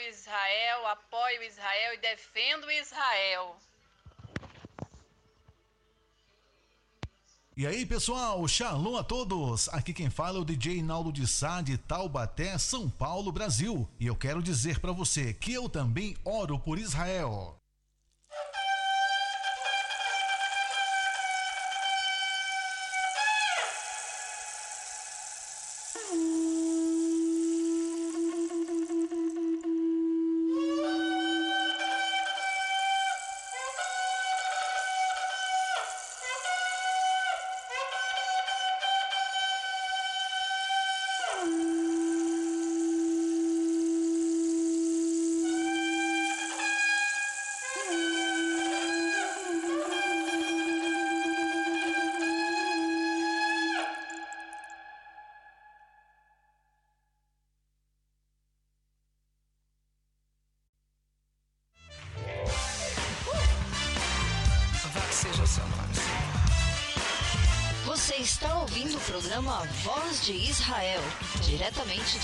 Israel, apoio Israel e defendo Israel. E aí, pessoal, shalom a todos! Aqui quem fala é o DJ Naldo de Sá de Taubaté, São Paulo, Brasil. E eu quero dizer para você que eu também oro por Israel.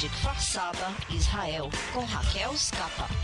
Diretamente de Kfar Saba, Israel, com Raquel Scapa.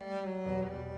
Música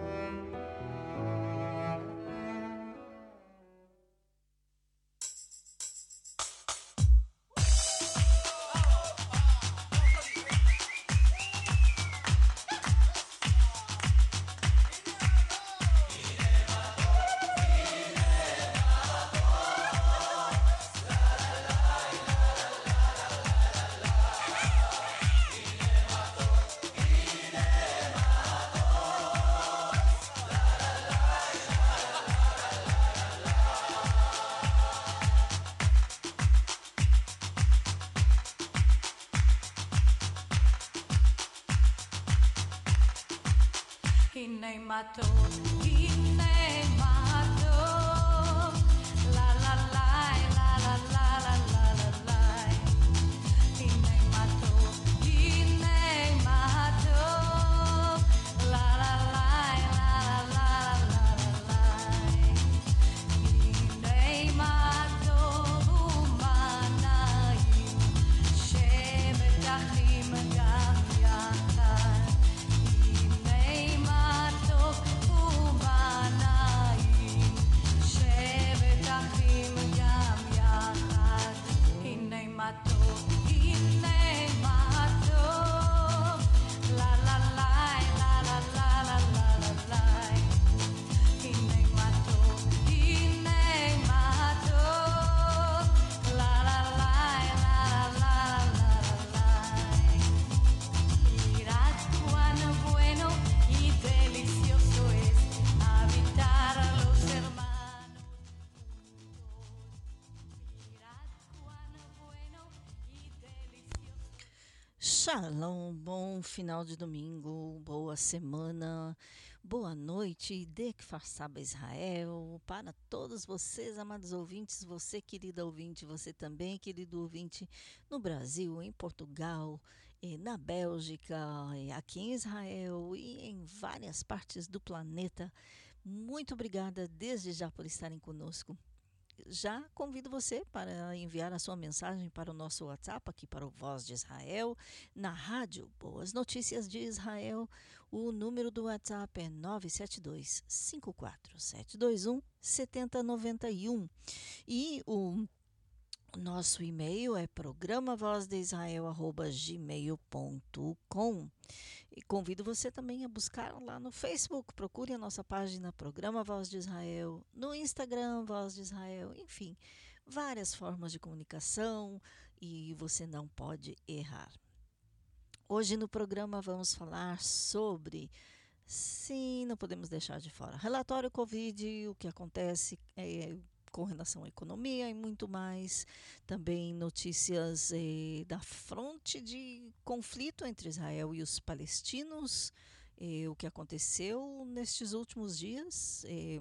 Errado. Shalom, final de domingo, boa semana, boa noite, de que façaba Israel, para todos vocês, amados ouvintes, você, querida ouvinte, você também, querido ouvinte, no Brasil, em Portugal, na Bélgica, aqui em Israel e em várias partes do planeta. Muito obrigada desde já por estarem conosco já convido você para enviar a sua mensagem para o nosso WhatsApp, aqui para o Voz de Israel, na rádio Boas Notícias de Israel. O número do WhatsApp é 972 54 721 7091. E o Nosso e-mail é programavozdisrael.gmail.com e convido você também a buscar lá no Facebook. Procure a nossa página Programa Voz de Israel, no Instagram Voz de Israel, enfim, várias formas de comunicação e você não pode errar. Hoje no programa vamos falar sobre Sim, não podemos deixar de fora. Relatório Covid, o que acontece é, com relação à economia e muito mais. Também notícias eh, da fronte de conflito entre Israel e os palestinos, eh, o que aconteceu nestes últimos dias. Eh,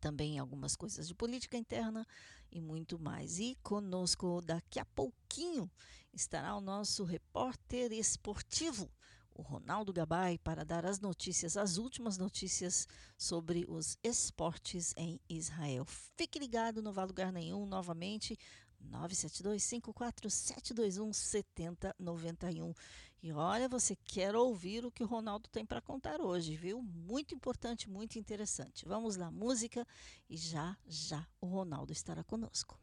também algumas coisas de política interna e muito mais. E conosco daqui a pouquinho estará o nosso repórter esportivo o Ronaldo Gabay para dar as notícias, as últimas notícias sobre os esportes em Israel. Fique ligado, não vá lugar nenhum, novamente, 972-54721-7091. E olha, você quer ouvir o que o Ronaldo tem para contar hoje, viu? Muito importante, muito interessante. Vamos lá, música, e já, já o Ronaldo estará conosco.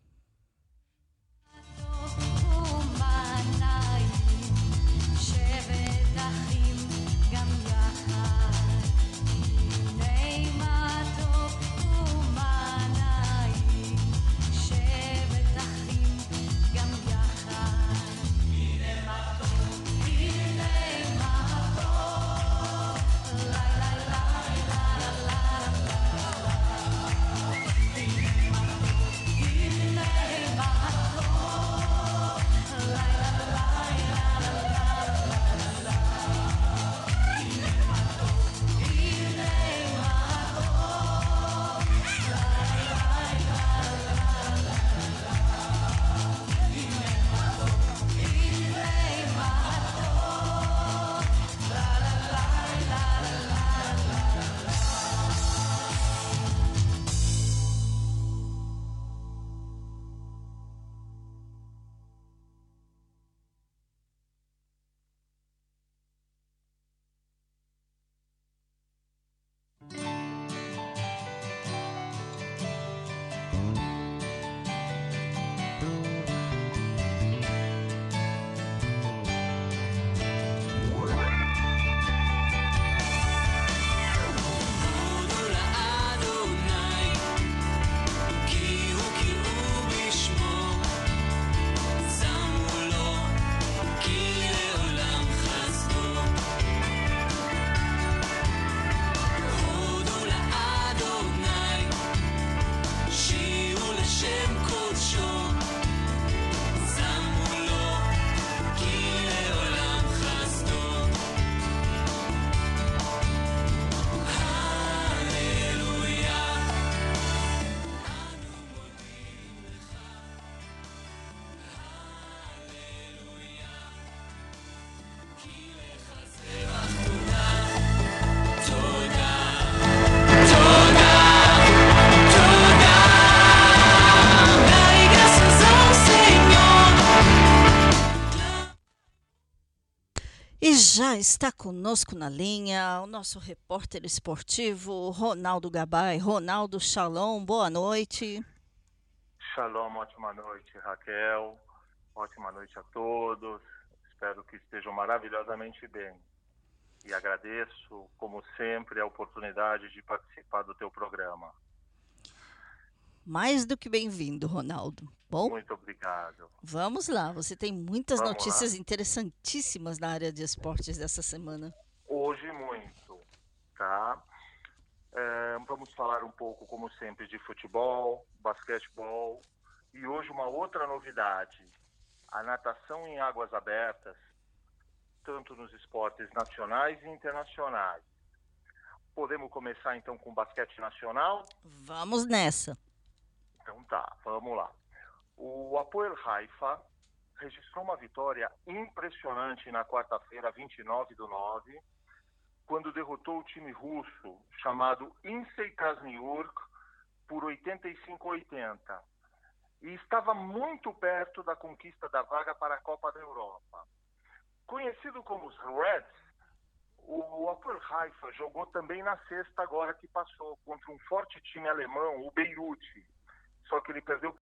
Já está conosco na linha o nosso repórter esportivo, Ronaldo Gabay. Ronaldo, shalom, boa noite. Shalom, ótima noite, Raquel. Ótima noite a todos. Espero que estejam maravilhosamente bem. E agradeço, como sempre, a oportunidade de participar do teu programa. Mais do que bem-vindo, Ronaldo. Bom? Muito obrigado. Vamos lá, você tem muitas Vamos notícias lá. interessantíssimas na área de esportes dessa semana. Hoje muito, tá? É, vamos falar um pouco, como sempre, de futebol, basquetebol e hoje uma outra novidade: a natação em águas abertas, tanto nos esportes nacionais e internacionais. Podemos começar então com o basquete nacional? Vamos nessa. Então tá, vamos lá. O Apoel Haifa registrou uma vitória impressionante na quarta-feira, 29 do 9, quando derrotou o time russo chamado Insei Krasniurk por 85-80 e estava muito perto da conquista da vaga para a Copa da Europa. Conhecido como os Reds, o Apoel Haifa jogou também na sexta agora que passou contra um forte time alemão, o Beirute, só que ele perdeu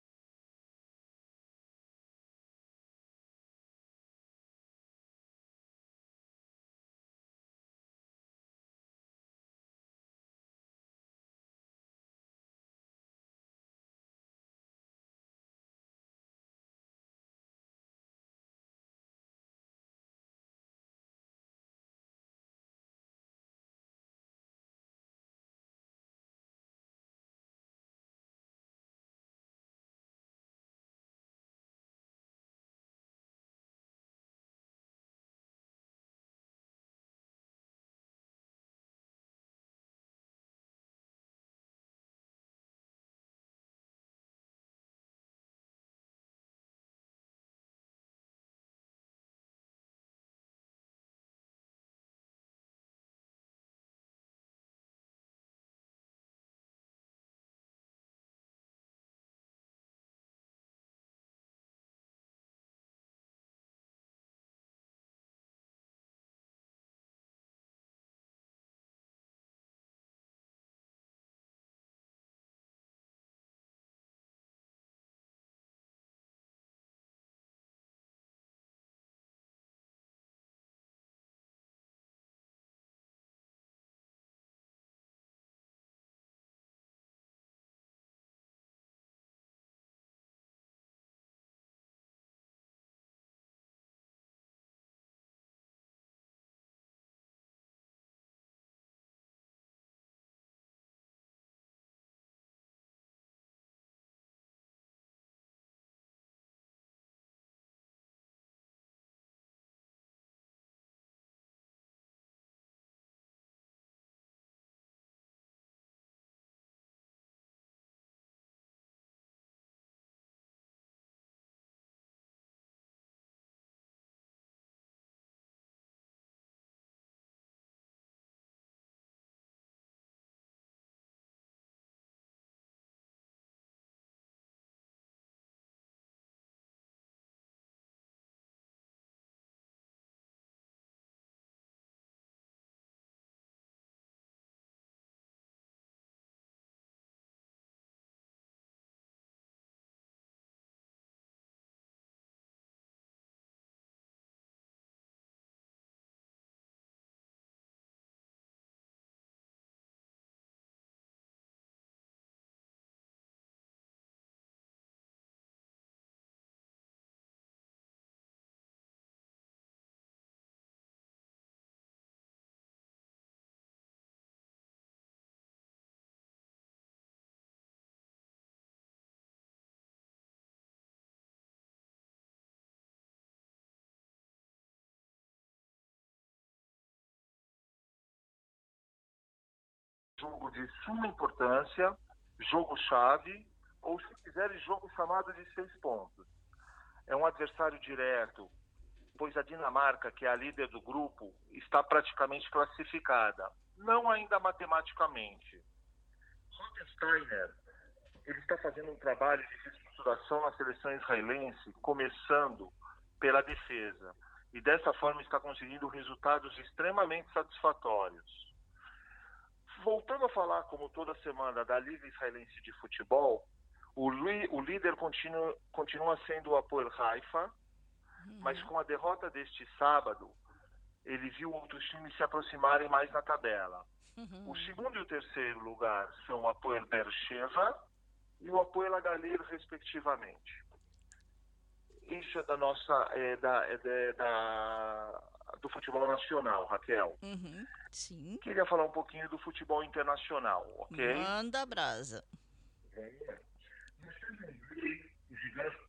jogo de suma importância, jogo-chave, ou se quiserem, jogo chamado de seis pontos. É um adversário direto, pois a Dinamarca, que é a líder do grupo, está praticamente classificada, não ainda matematicamente. Rottensteiner, ele está fazendo um trabalho de reestruturação na seleção israelense, começando pela defesa, e dessa forma está conseguindo resultados extremamente satisfatórios. Voltando a falar, como toda semana, da Liga Israelense de Futebol, o, o líder continua, continua sendo o Apoel Haifa, Uhum. Mas com a derrota deste sábado, ele viu outros times se aproximarem mais na tabela. Uhum. O segundo e o terceiro lugar são o Apoel Bercheva e o Apoel Agalir, respectivamente. Isso é da nossa, é da, é da, do futebol nacional, Raquel. Uhum. Sim. Queria falar um pouquinho do futebol internacional, ok? Manda brasa.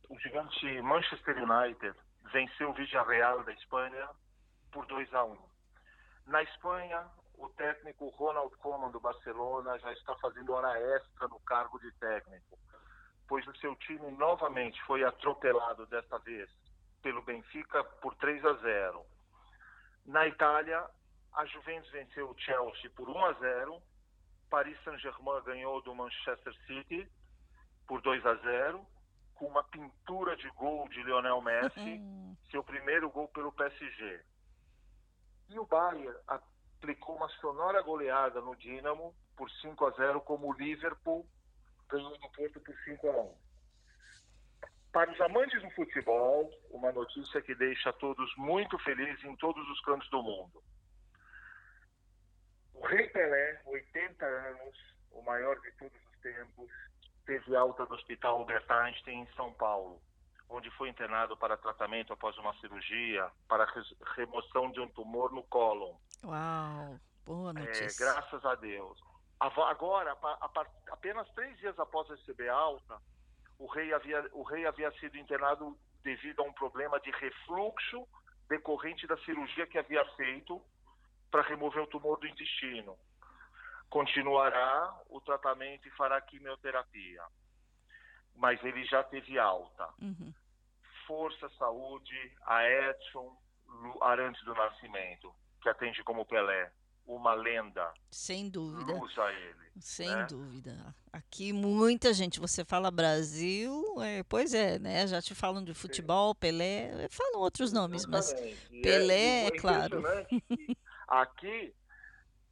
O gigante Manchester United venceu o Villarreal da Espanha por 2 a 1. Na Espanha, o técnico Ronald Koeman do Barcelona já está fazendo hora extra no cargo de técnico, pois o seu time novamente foi atropelado desta vez pelo Benfica por 3 a 0. Na Itália, a Juventus venceu o Chelsea por 1 a 0. Paris Saint-Germain ganhou do Manchester City por 2 a 0 com uma pintura de gol de Lionel Messi, uhum. seu primeiro gol pelo PSG. E o Bayern aplicou uma sonora goleada no Dinamo por 5 a 0, como o Liverpool ganhou no Porto por 5 a 1. Para os amantes do futebol, uma notícia que deixa todos muito felizes em todos os cantos do mundo. O Rei Pelé, 80 anos, o maior de todos os tempos, teve alta do Hospital Albert Einstein em São Paulo, onde foi internado para tratamento após uma cirurgia para remoção de um tumor no cólon. Uau, boa é, notícia. É, graças a Deus. Agora, apenas três dias após receber alta, o rei, havia, o rei havia sido internado devido a um problema de refluxo decorrente da cirurgia que havia feito para remover o tumor do intestino continuará o tratamento e fará quimioterapia. Mas ele já teve alta. Uhum. Força Saúde, a Edson Arantes do Nascimento, que atende como Pelé, uma lenda. Sem dúvida. Luz a ele. Sem né? dúvida. Aqui muita gente, você fala Brasil, é, pois é, né? Já te falam de futebol, Sim. Pelé, falam outros nomes, Exatamente. mas Pelé, é, é claro. Aqui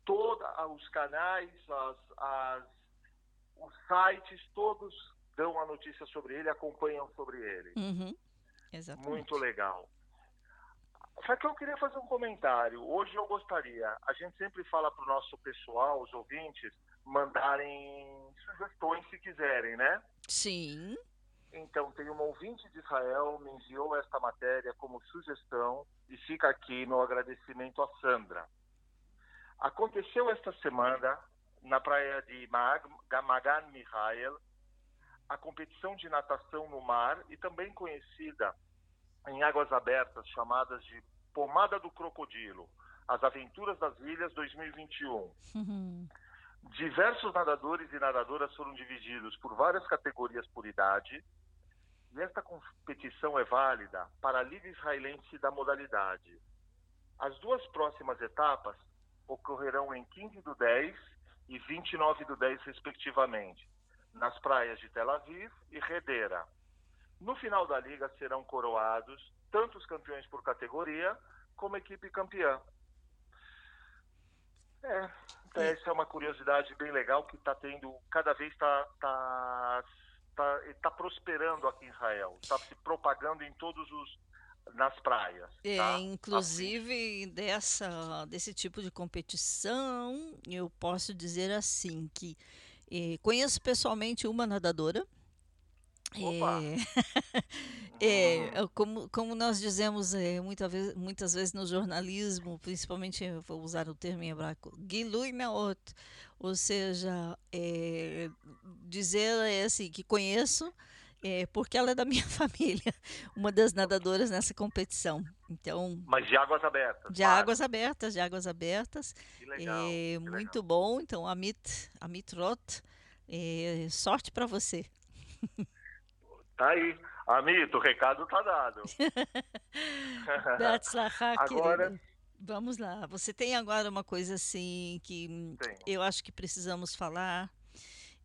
todos os canais, as, as, os sites, todos dão a notícia sobre ele, acompanham sobre ele. Uhum. Exatamente. Muito legal. Só que eu queria fazer um comentário. Hoje eu gostaria, a gente sempre fala para o nosso pessoal, os ouvintes, mandarem sugestões se quiserem, né? Sim. Então, tem uma ouvinte de Israel, me enviou esta matéria como sugestão e fica aqui meu agradecimento a Sandra. Aconteceu esta semana, na praia de Magan Mihail, a competição de natação no mar e também conhecida em águas abertas, chamadas de Pomada do Crocodilo, as Aventuras das Ilhas 2021. Uhum. Diversos nadadores e nadadoras foram divididos por várias categorias por idade, e esta competição é válida para a Liga Israelense da modalidade. As duas próximas etapas ocorrerão em 15 do 10 e 29 do 10, respectivamente, nas praias de Tel Aviv e Redera. No final da liga serão coroados tanto os campeões por categoria como a equipe campeã. É, então essa é uma curiosidade bem legal que está tendo, cada vez está tá, tá, tá prosperando aqui em Israel, está se propagando em todos os nas praias. É, tá? inclusive assim. dessa desse tipo de competição, eu posso dizer assim que eh, conheço pessoalmente uma nadadora. É, é, como, como nós dizemos é, muita vez, muitas vezes no jornalismo, principalmente vou usar o termo em hebraico, Gilui Meot, ou seja, é, dizer é, assim, que conheço é, porque ela é da minha família, uma das nadadoras nessa competição. Então, Mas de águas abertas. de claro. águas abertas, de águas abertas. Que legal. É, que muito legal. bom. Então, Amit, Amit Roth, é, sorte para você. Tá aí. Amito, o recado tá dado. Agora-. Vamos lá. Você tem agora uma coisa assim que Tenho. eu acho que precisamos falar.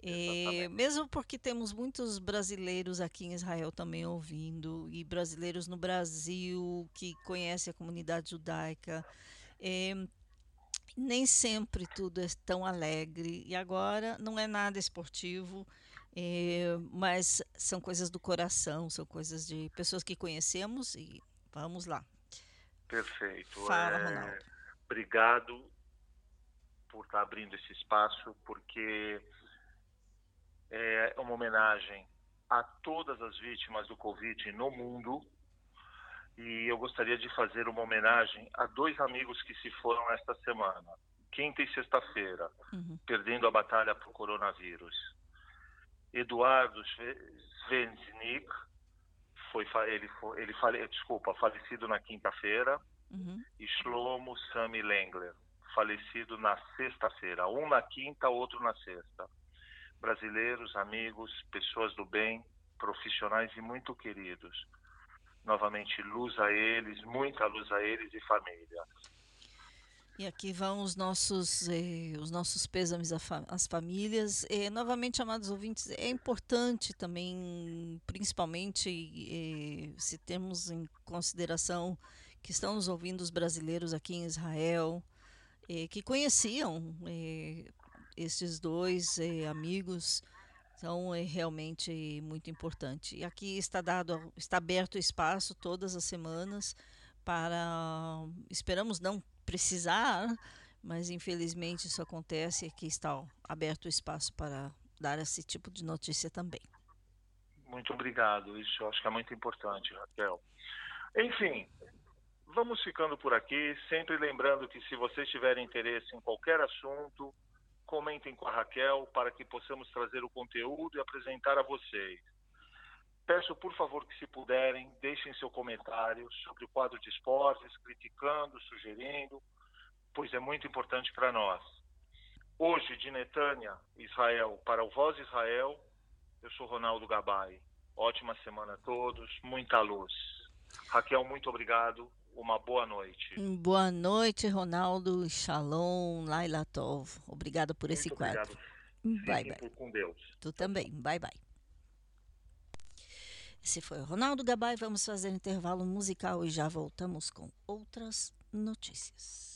É, mesmo porque temos muitos brasileiros aqui em Israel também ouvindo, e brasileiros no Brasil que conhecem a comunidade judaica. É, nem sempre tudo é tão alegre, e agora não é nada esportivo, é, mas são coisas do coração, são coisas de pessoas que conhecemos, e vamos lá. Perfeito. Fala, É, Ronaldo. Obrigado por estar abrindo esse espaço, porque é uma homenagem a todas as vítimas do Covid no mundo. E eu gostaria de fazer uma homenagem a dois amigos que se foram esta semana, quinta e sexta-feira, Uhum. perdendo a batalha para o coronavírus. Eduardo Sve- Svensnik, foi, ele, foi, ele fale, desculpa, falecido na quinta-feira, Uhum. e Shlomo Sami Lengler, falecido na sexta-feira, um na quinta, outro na sexta. Brasileiros, amigos, pessoas do bem, profissionais e muito queridos. Novamente, luz a eles, muita luz a eles e família. E aqui vão os nossos, eh, os nossos pêsames às famílias. Eh, novamente, amados ouvintes, é importante também, principalmente, eh, se temos em consideração que estão nos ouvindo os brasileiros aqui em Israel, eh, que conheciam eh, esses dois eh, amigos. Então, é realmente muito importante. E aqui está dado, está aberto o espaço todas as semanas para, esperamos não precisar, mas infelizmente isso acontece. Aqui está aberto o espaço para dar esse tipo de notícia também. Muito obrigado. Isso eu acho que é muito importante, Raquel. Enfim, vamos ficando por aqui. Sempre lembrando que se vocês tiverem interesse em qualquer assunto, comentem com a Raquel para que possamos trazer o conteúdo e apresentar a vocês. Peço, por favor, que se puderem, deixem seu comentário sobre o quadro de esportes, criticando, sugerindo, pois é muito importante para nós. Hoje, de Netânia, Israel, para o Voz Israel, eu sou Ronaldo Gabay. Ótima semana a todos, muita luz. Raquel, muito obrigado. Uma boa noite. Boa noite, Ronaldo. Shalom, Laila Tov. Obrigada por esse muito quadro. obrigado. Bye, Fiquem bye. com Deus. Tu também. Bye, bye. Esse foi o Ronaldo Gabay. Vamos fazer intervalo musical e já voltamos com outras notícias.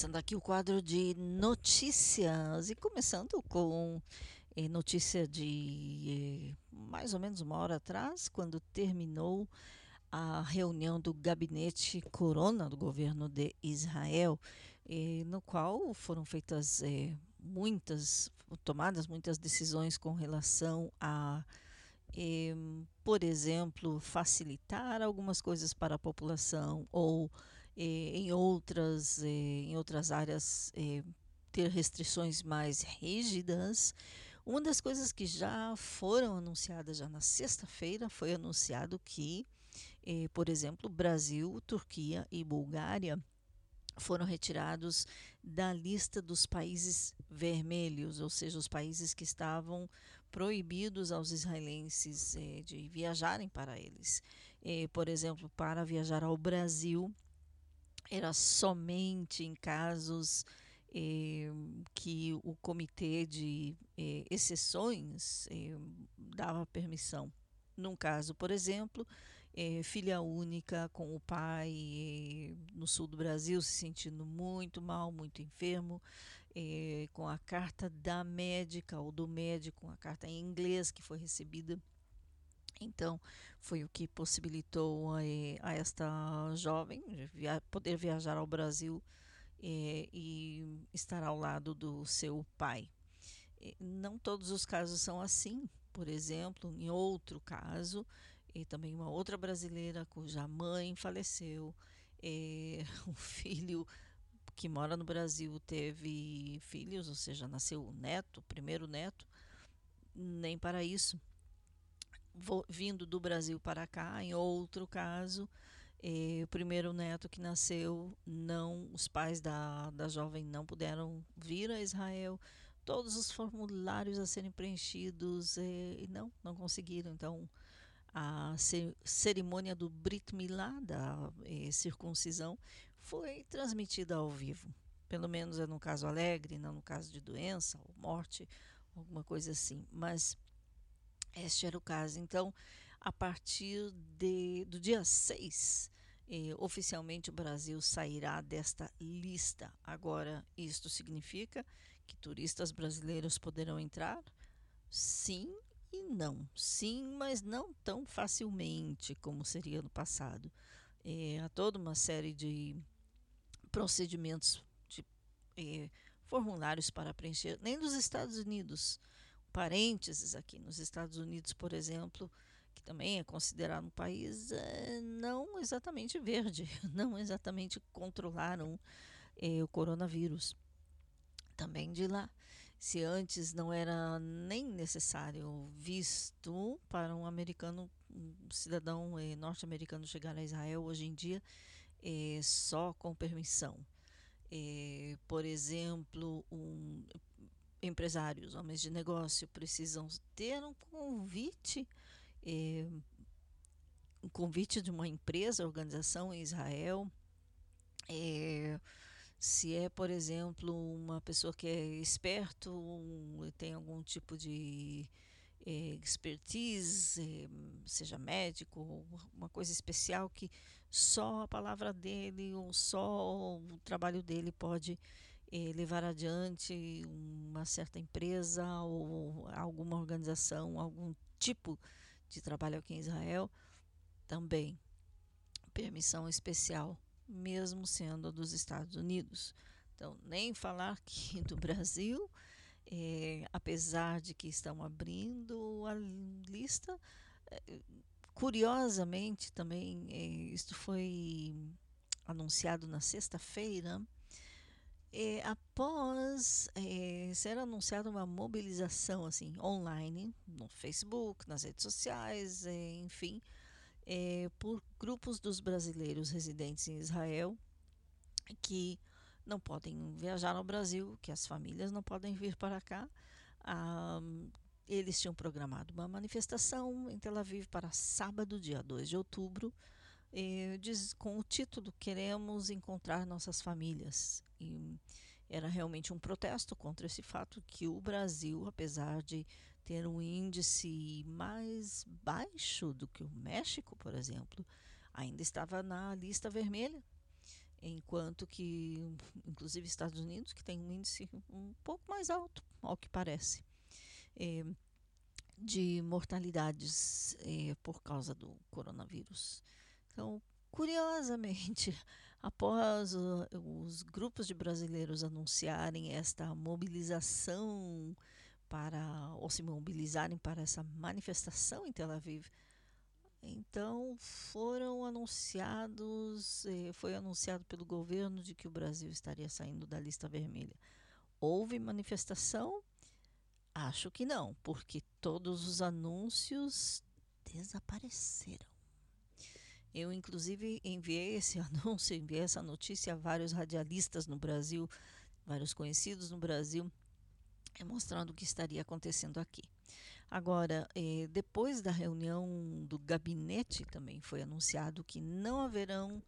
Começando aqui o quadro de notícias e começando com eh, notícia de eh, mais ou menos uma hora atrás, quando terminou a reunião do gabinete Corona do governo de Israel, eh, no qual foram feitas eh, muitas, tomadas muitas decisões com relação a, eh, por exemplo, facilitar algumas coisas para a população ou em outras, eh, em outras áreas eh, ter restrições mais rígidas. Uma das coisas que já foram anunciadas já na sexta-feira foi anunciado que, eh, por exemplo, Brasil, Turquia e Bulgária foram retirados da lista dos países vermelhos, ou seja, os países que estavam proibidos aos israelenses eh, de viajarem para eles. Eh, por exemplo, para viajar ao Brasil, era somente em casos eh, que o comitê de eh, exceções eh, dava permissão. Num caso, por exemplo, filha única com o pai no sul do Brasil se sentindo muito mal, muito enfermo, com a carta da médica ou do médico, a carta em inglês que foi recebida então, foi o que possibilitou eh, a esta jovem via poder viajar ao Brasil eh, e estar ao lado do seu pai. Eh, não todos os casos são assim. Por exemplo, em outro caso, e também uma outra brasileira cuja mãe faleceu, o filho que mora no Brasil teve filhos, ou seja, nasceu o neto, primeiro neto, nem para isso vindo do Brasil para cá. Em outro caso, eh, o primeiro neto que nasceu, não, os pais da, da jovem não puderam vir a Israel. Todos os formulários a serem preenchidos eh, não, não conseguiram. Então, a cerimônia do Brit Milá, da eh, circuncisão, foi transmitida ao vivo. Pelo menos é no caso alegre, não no caso de doença ou morte, alguma coisa assim. Mas este era o caso. Então, a partir de, do dia 6, eh, oficialmente o Brasil sairá desta lista. Agora, isto significa que turistas brasileiros poderão entrar? Sim e não. Sim, mas não tão facilmente como seria no passado. Eh, há toda uma série de procedimentos, de eh, formulários para preencher, nem dos Estados Unidos parênteses aqui nos Estados Unidos, por exemplo, que também é considerado um país é, não exatamente verde, não exatamente controlaram é, o coronavírus. também de lá. Se antes não era nem necessário visto para um americano, um cidadão eh, norte-americano chegar a Israel, hoje em dia é só com permissão. Por exemplo, um, empresários, homens de negócio, precisam ter um convite, eh, um convite de uma empresa, organização em Israel. Eh, se é, por exemplo, uma pessoa que é esperto, tem algum tipo de eh, expertise, seja médico, uma coisa especial que só a palavra dele ou só o trabalho dele pode eh, levar adiante uma certa empresa ou alguma organização, algum tipo de trabalho aqui em Israel, também permissão especial mesmo sendo dos Estados Unidos. Então, nem falar que do Brasil, é, apesar de que estão abrindo a lista, é, curiosamente também, é, isto foi anunciado na sexta-feira, é, após é, ser anunciada uma mobilização assim online no Facebook, nas redes sociais, é, enfim, é, por grupos dos brasileiros residentes em Israel que não podem viajar ao Brasil, que as famílias não podem vir para cá. Ah, eles tinham programado uma manifestação em Tel Aviv para sábado, dia 2 de outubro, eh, diz, com o título Queremos Encontrar Nossas Famílias. E era realmente um protesto contra esse fato que o Brasil, apesar de ter um índice mais baixo do que o México, por exemplo, ainda estava na lista vermelha, enquanto que, inclusive, Estados Unidos, que tem um índice um pouco mais alto, ao que parece, é, de mortalidades é, por causa do coronavírus. Então, curiosamente, após os grupos de brasileiros anunciarem esta mobilização para ou se mobilizarem para essa manifestação em Tel Aviv. Então foram anunciados, eh, foi anunciado pelo governo de que o Brasil estaria saindo da lista vermelha. Houve manifestação? Acho que não, porque todos os anúncios desapareceram. Eu, inclusive, enviei esse anúncio, enviei essa notícia a vários radialistas no Brasil, vários conhecidos no Brasil, mostrando o que estaria acontecendo aqui. Agora, eh, depois da reunião do gabinete, também foi anunciado que não haverão,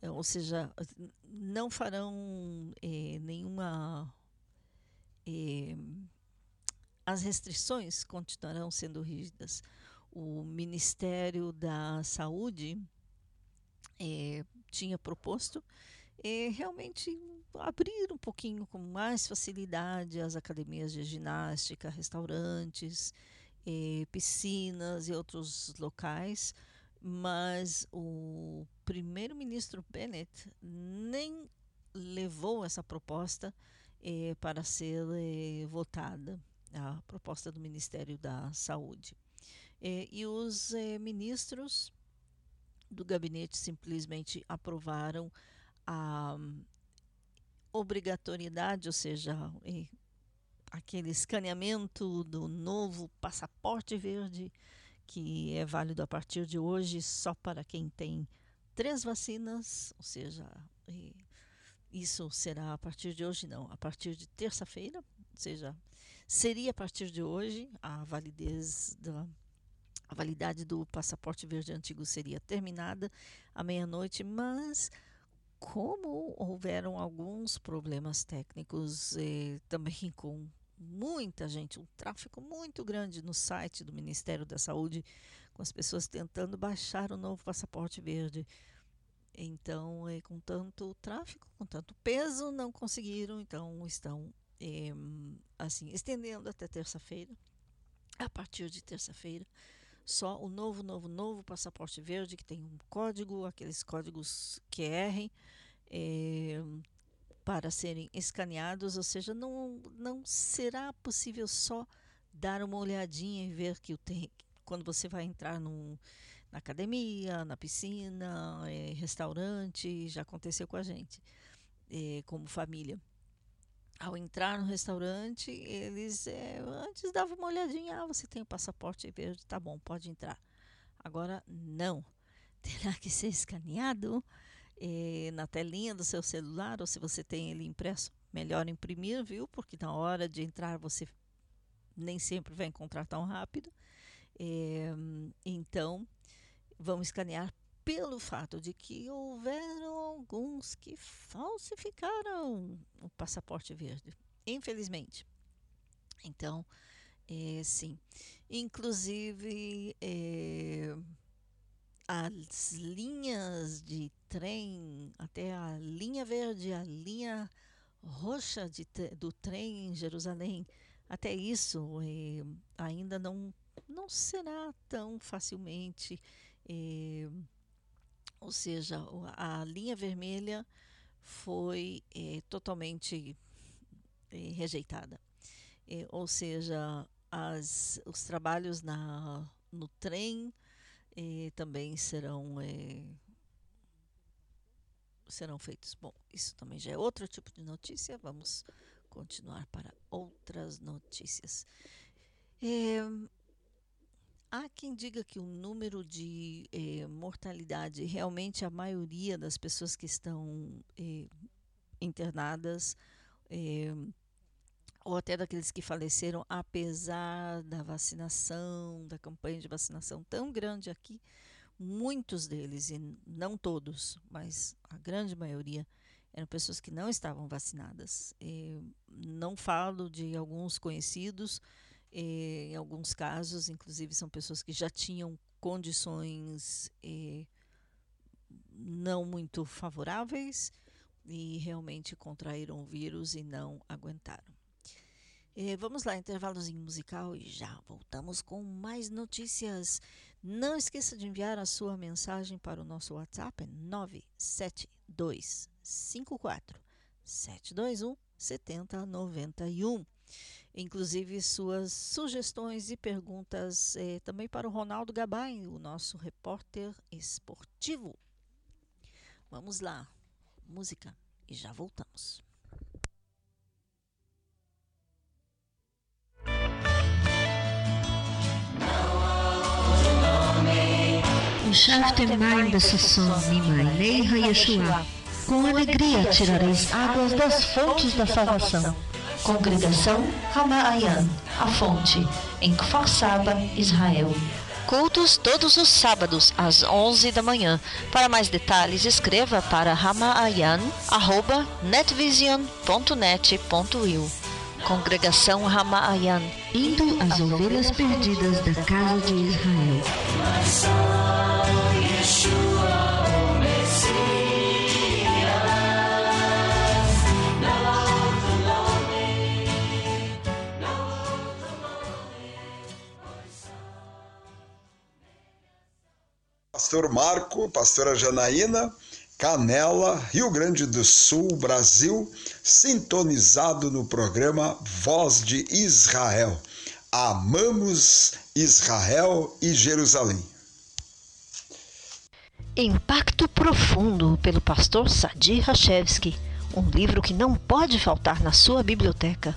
eh, ou seja, não farão eh, nenhuma. Eh, as restrições continuarão sendo rígidas. O Ministério da Saúde eh, tinha proposto eh, realmente abrir um pouquinho com mais facilidade as academias de ginástica, restaurantes, eh, piscinas e outros locais, mas o primeiro-ministro Bennett nem levou essa proposta para ser votada, a proposta do Ministério da Saúde. E os ministros do gabinete simplesmente aprovaram a obrigatoriedade, ou seja, aquele escaneamento do novo passaporte verde, que é válido a partir de hoje só para quem tem três vacinas, ou seja, isso será a partir de hoje, não, a partir de terça-feira, ou seja, seria a partir de hoje a validez da a validade do passaporte verde antigo seria terminada à meia-noite, mas como houveram alguns problemas técnicos eh, também com muita gente, um tráfego muito grande no site do Ministério da Saúde, com as pessoas tentando baixar o novo passaporte verde. Então, eh, com tanto tráfego, com tanto peso, não conseguiram, então estão eh, assim estendendo até terça-feira. A partir de terça-feira, só o novo, novo, novo passaporte verde, que tem um código, aqueles códigos QR, é, para serem escaneados, ou seja, não, não será possível só dar uma olhadinha e ver que o tem, quando você vai entrar num, na academia, na piscina, é, restaurante, já aconteceu com a gente, é, como família. Ao entrar no restaurante, eles é, antes davam uma olhadinha, ah, você tem o passaporte verde, tá bom, pode entrar. Agora não, terá que ser escaneado eh, na telinha do seu celular, ou se você tem ele impresso, melhor imprimir, viu? Porque na hora de entrar você nem sempre vai encontrar tão rápido. Eh, então, vamos escanear pelo fato de que houveram alguns que falsificaram o passaporte verde, infelizmente. Então, é, sim. Inclusive, é, as linhas de trem, até a linha verde, a linha roxa de, do trem em Jerusalém, até isso é, ainda não, não será tão facilmente. É, ou seja, a linha vermelha foi é, totalmente é, rejeitada. É, ou seja, as, os trabalhos na, no trem também serão serão feitos. Bom, isso também já é outro tipo de notícia. Vamos continuar para outras notícias. É, Há quem diga que o número de eh, mortalidade, realmente a maioria das pessoas que estão eh, internadas, eh, ou até daqueles que faleceram, apesar da vacinação, da campanha de vacinação tão grande aqui, muitos deles, e não todos, mas a grande maioria, eram pessoas que não estavam vacinadas. não falo de alguns conhecidos em alguns casos, inclusive, são pessoas que já tinham condições eh, não muito favoráveis e realmente contraíram o vírus e não aguentaram. Eh, vamos lá, intervalozinho musical e já voltamos com mais notícias. Não esqueça de enviar a sua mensagem para o nosso WhatsApp, é 97254 721 7091 inclusive suas sugestões e perguntas eh, também para o Ronaldo Gabay, o nosso repórter esportivo. Vamos lá, música e já voltamos. Ushaftem Maim Bessasson Nimainei Hayeshua. Com alegria tirareis águas das fontes da salvação Congregação Ramaayan, a fonte, em Kfar Saba, Israel. Cultos todos os sábados às 11 da manhã. Para mais detalhes, escreva para ramaayan@netvision.net.il. Congregação Ramaayan, indo às ovelhas perdidas da casa de Israel. Pastor Marco, pastora Janaína, Canela, Rio Grande do Sul, Brasil, sintonizado no programa Voz de Israel. Amamos Israel e Jerusalém. Impacto Profundo, pelo pastor Sadi Rachevski. Um livro que não pode faltar na sua biblioteca.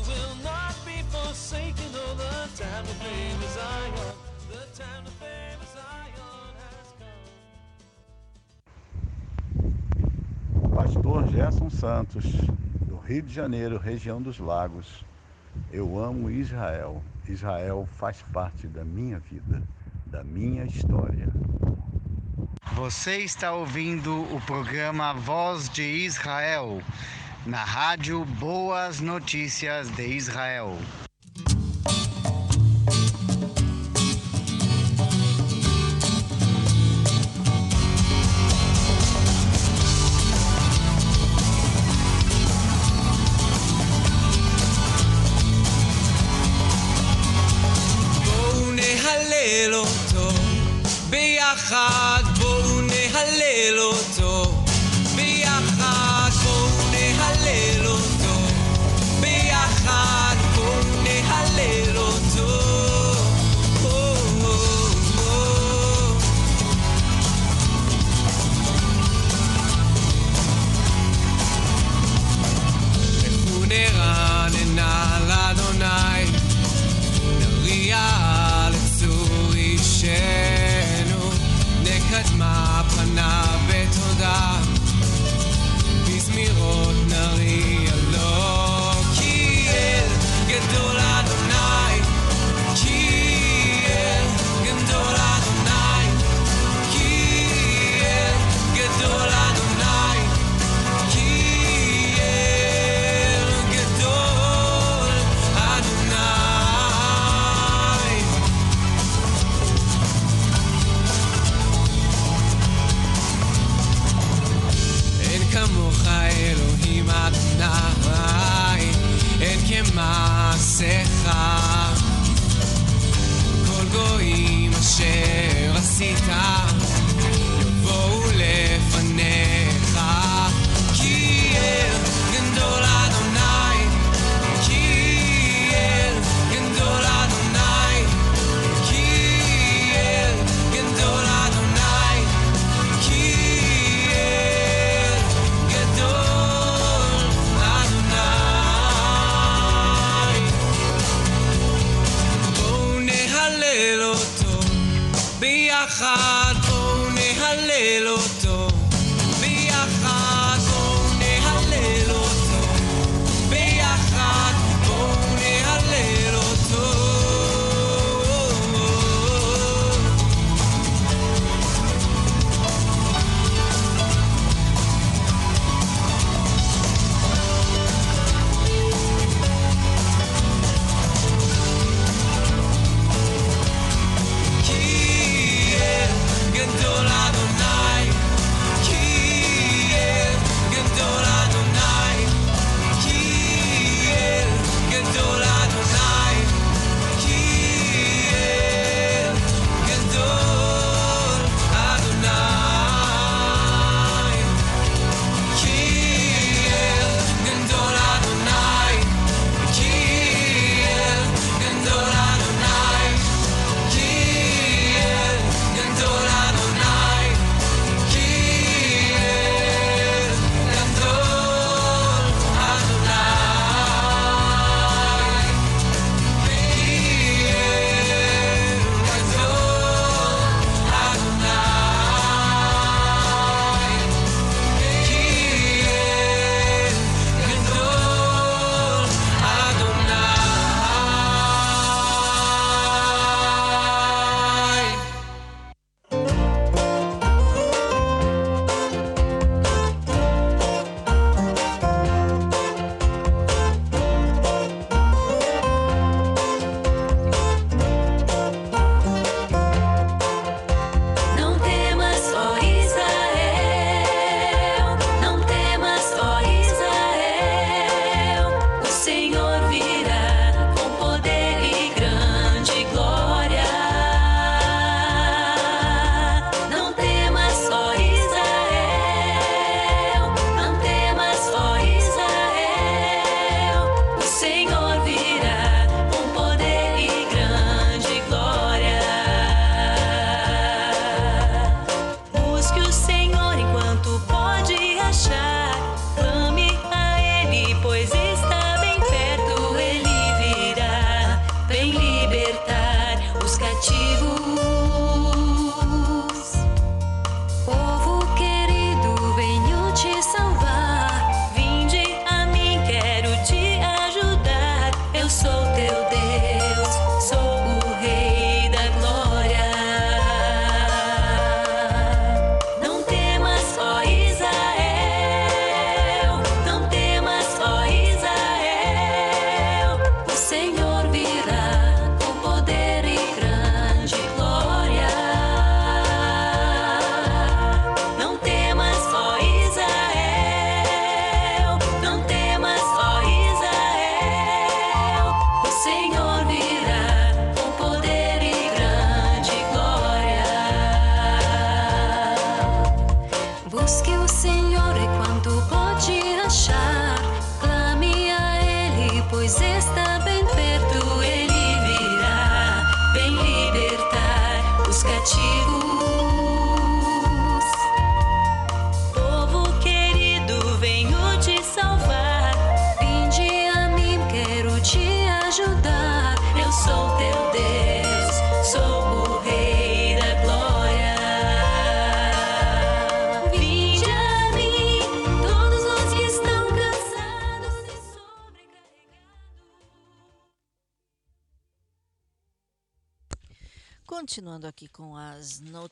Pastor Gerson Santos, do Rio de Janeiro, região dos Lagos. Eu amo Israel. Israel faz parte da minha vida, da minha história. Você está ouvindo o programa Voz de Israel, na rádio Boas Notícias de Israel. ביחד בואו נהלל אותו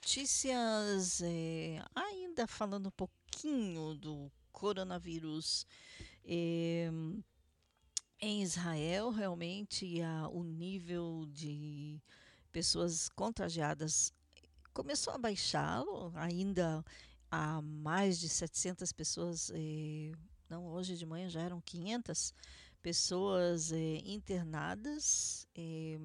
notícias, é, ainda falando um pouquinho do coronavírus. é, em Israel, realmente, a, o nível de pessoas contagiadas começou a baixar, ainda há mais de 700 pessoas, eh, não, hoje de manhã já eram 500 pessoas internadas, eh,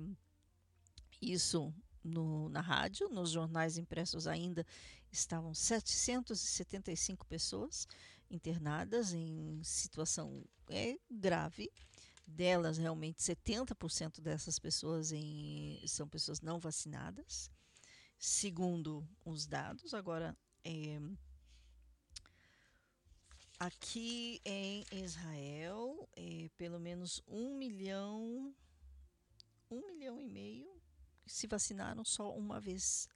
isso no, na rádio, nos jornais impressos ainda estavam 775 pessoas internadas em situação é, grave, delas realmente 70% dessas pessoas em, são pessoas não vacinadas, segundo os dados. Agora, é, aqui em Israel, é, pelo menos um milhão, um milhão e meio se vacinaram só uma vez.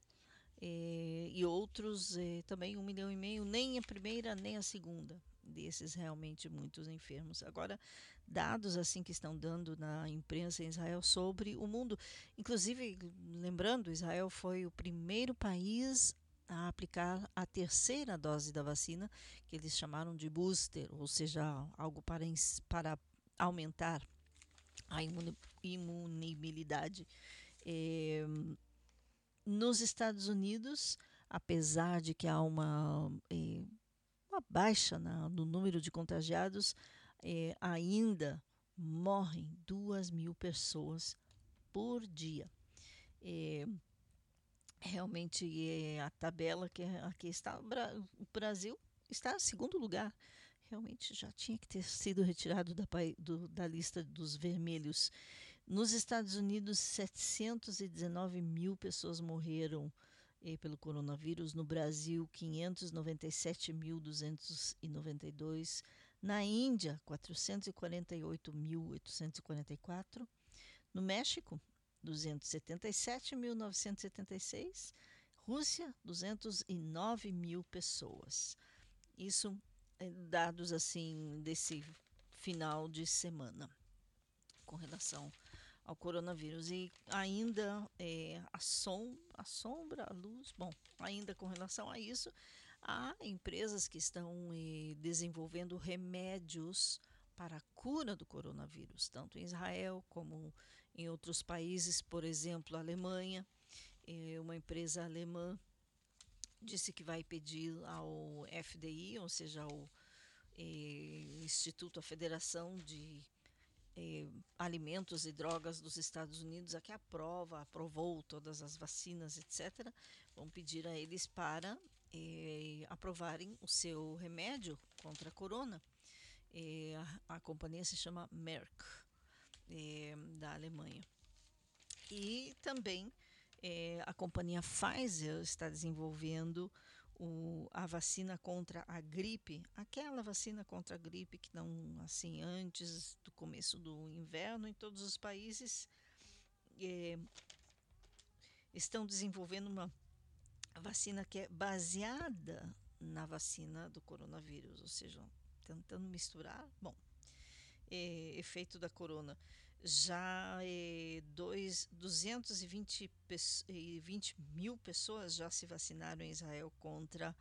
É, e outros é, também um milhão e meio, nem a primeira nem a segunda desses realmente muitos enfermos. Agora, dados assim que estão dando na imprensa em Israel sobre o mundo, inclusive lembrando, Israel foi o primeiro país a aplicar a terceira dose da vacina, que eles chamaram de booster, ou seja, algo para, para aumentar a imunibilidade. É, nos Estados Unidos, apesar de que há uma, é, uma baixa na, no número de contagiados, é, ainda morrem duas mil pessoas por dia. É, realmente é a tabela que aqui está, o Brasil está em segundo lugar. Realmente já tinha que ter sido retirado da, do, da lista dos vermelhos. Nos Estados Unidos, 719 mil pessoas morreram eh, pelo coronavírus. No Brasil, 597.292. Na Índia, 448.844. No México, 277.976. Rússia, 209 mil pessoas. Isso é dados assim desse final de semana com relação ao coronavírus e ainda é, a, som, a sombra, a luz, bom, ainda com relação a isso, há empresas que estão eh, desenvolvendo remédios para a cura do coronavírus, tanto em Israel como em outros países, por exemplo, a Alemanha. Eh, uma empresa alemã disse que vai pedir ao FDI, ou seja, ao eh, Instituto, a Federação de eh, alimentos e drogas dos Estados Unidos a que aprova, aprovou todas as vacinas, etc., vão pedir a eles para eh, aprovarem o seu remédio contra a corona. Eh, a, a, companhia se chama Merck, eh, da Alemanha. E também eh, a companhia Pfizer está desenvolvendo o, a vacina contra a gripe, aquela vacina contra a gripe que não, assim, antes do começo do inverno, em todos os países é, estão desenvolvendo uma vacina que é baseada na vacina do coronavírus, ou seja, tentando misturar, bom, é, efeito da corona já eh, dois, 220 20 mil pessoas já se vacinaram em Israel contra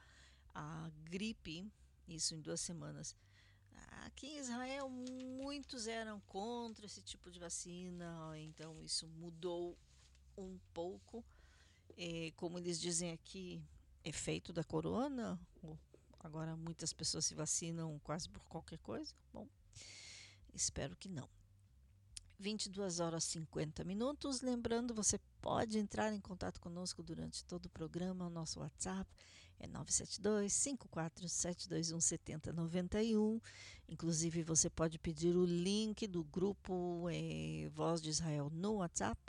a gripe, isso em duas semanas. Aqui em Israel, muitos eram contra esse tipo de vacina, então isso mudou um pouco. Eh, como eles dizem aqui, efeito da corona. Agora muitas pessoas se vacinam quase por qualquer coisa. Bom, espero que não. 22 horas 50 minutos. Lembrando, você pode entrar em contato conosco durante todo o programa. O nosso WhatsApp é 972 54721 7091. Inclusive, você pode pedir o link do grupo é, Voz de Israel no WhatsApp,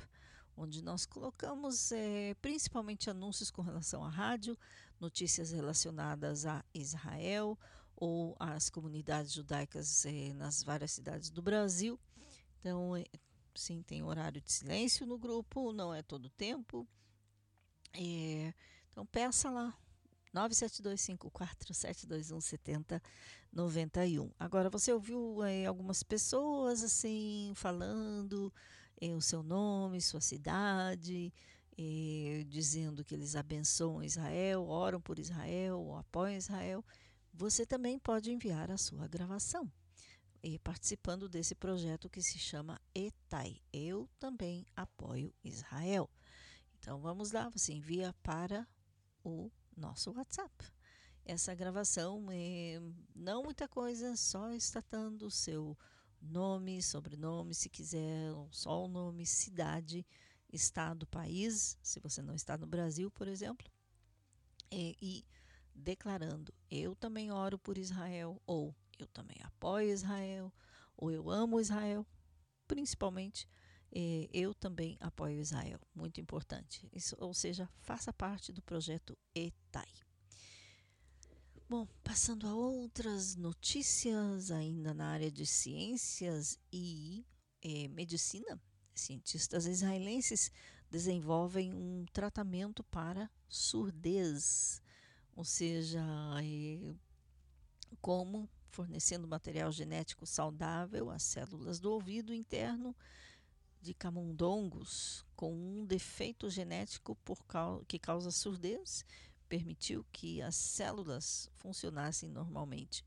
onde nós colocamos é, principalmente anúncios com relação à rádio, notícias relacionadas a Israel ou às comunidades judaicas é, nas várias cidades do Brasil então, é, sim, tem horário de silêncio no grupo, não é todo tempo. É, então, peça lá. 97254721791. Agora, você ouviu é, algumas pessoas assim falando é, o seu nome, sua cidade, eh, dizendo que eles abençoam Israel, oram por Israel, apoiam Israel, você também pode enviar a sua gravação e participando desse projeto que se chama ETAI. Eu também apoio Israel. Então vamos lá, você envia para o nosso WhatsApp. Essa gravação é não muita coisa, só estatando o seu nome, sobrenome, se quiser, só o nome, cidade, estado, país, se você não está no Brasil, por exemplo, e, e declarando: Eu também oro por Israel, ou eu também apoio Israel, ou eu amo Israel, principalmente eh, eu também apoio Israel. Muito importante. Isso, ou seja, faça parte do projeto ETAI. Bom, passando a outras notícias, ainda na área de ciências e eh, medicina, cientistas israelenses desenvolvem um tratamento para surdez, ou seja, eh, como fornecendo material genético saudável às células do ouvido interno de camundongos com um defeito genético por cau que causa surdez, permitiu que as células funcionassem normalmente.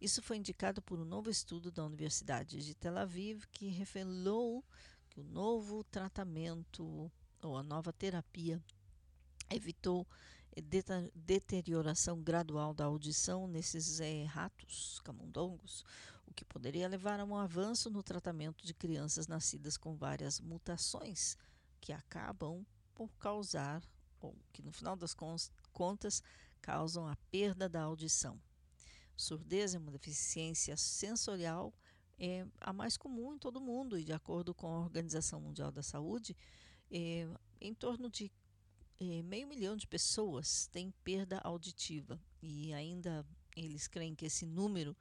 Isso foi indicado por um novo estudo da Universidade de Tel Aviv que revelou que o novo tratamento ou a nova terapia evitou deterioração gradual da audição nesses é, ratos camundongos, o que poderia levar a um avanço no tratamento de crianças nascidas com várias mutações que acabam por causar, ou que no final das contas causam a perda da audição. Surdez é uma deficiência sensorial é a mais comum em todo o mundo e de acordo com a Organização Mundial da Saúde, é, em torno de é, meio milhão de pessoas têm perda auditiva e ainda eles creem que esse número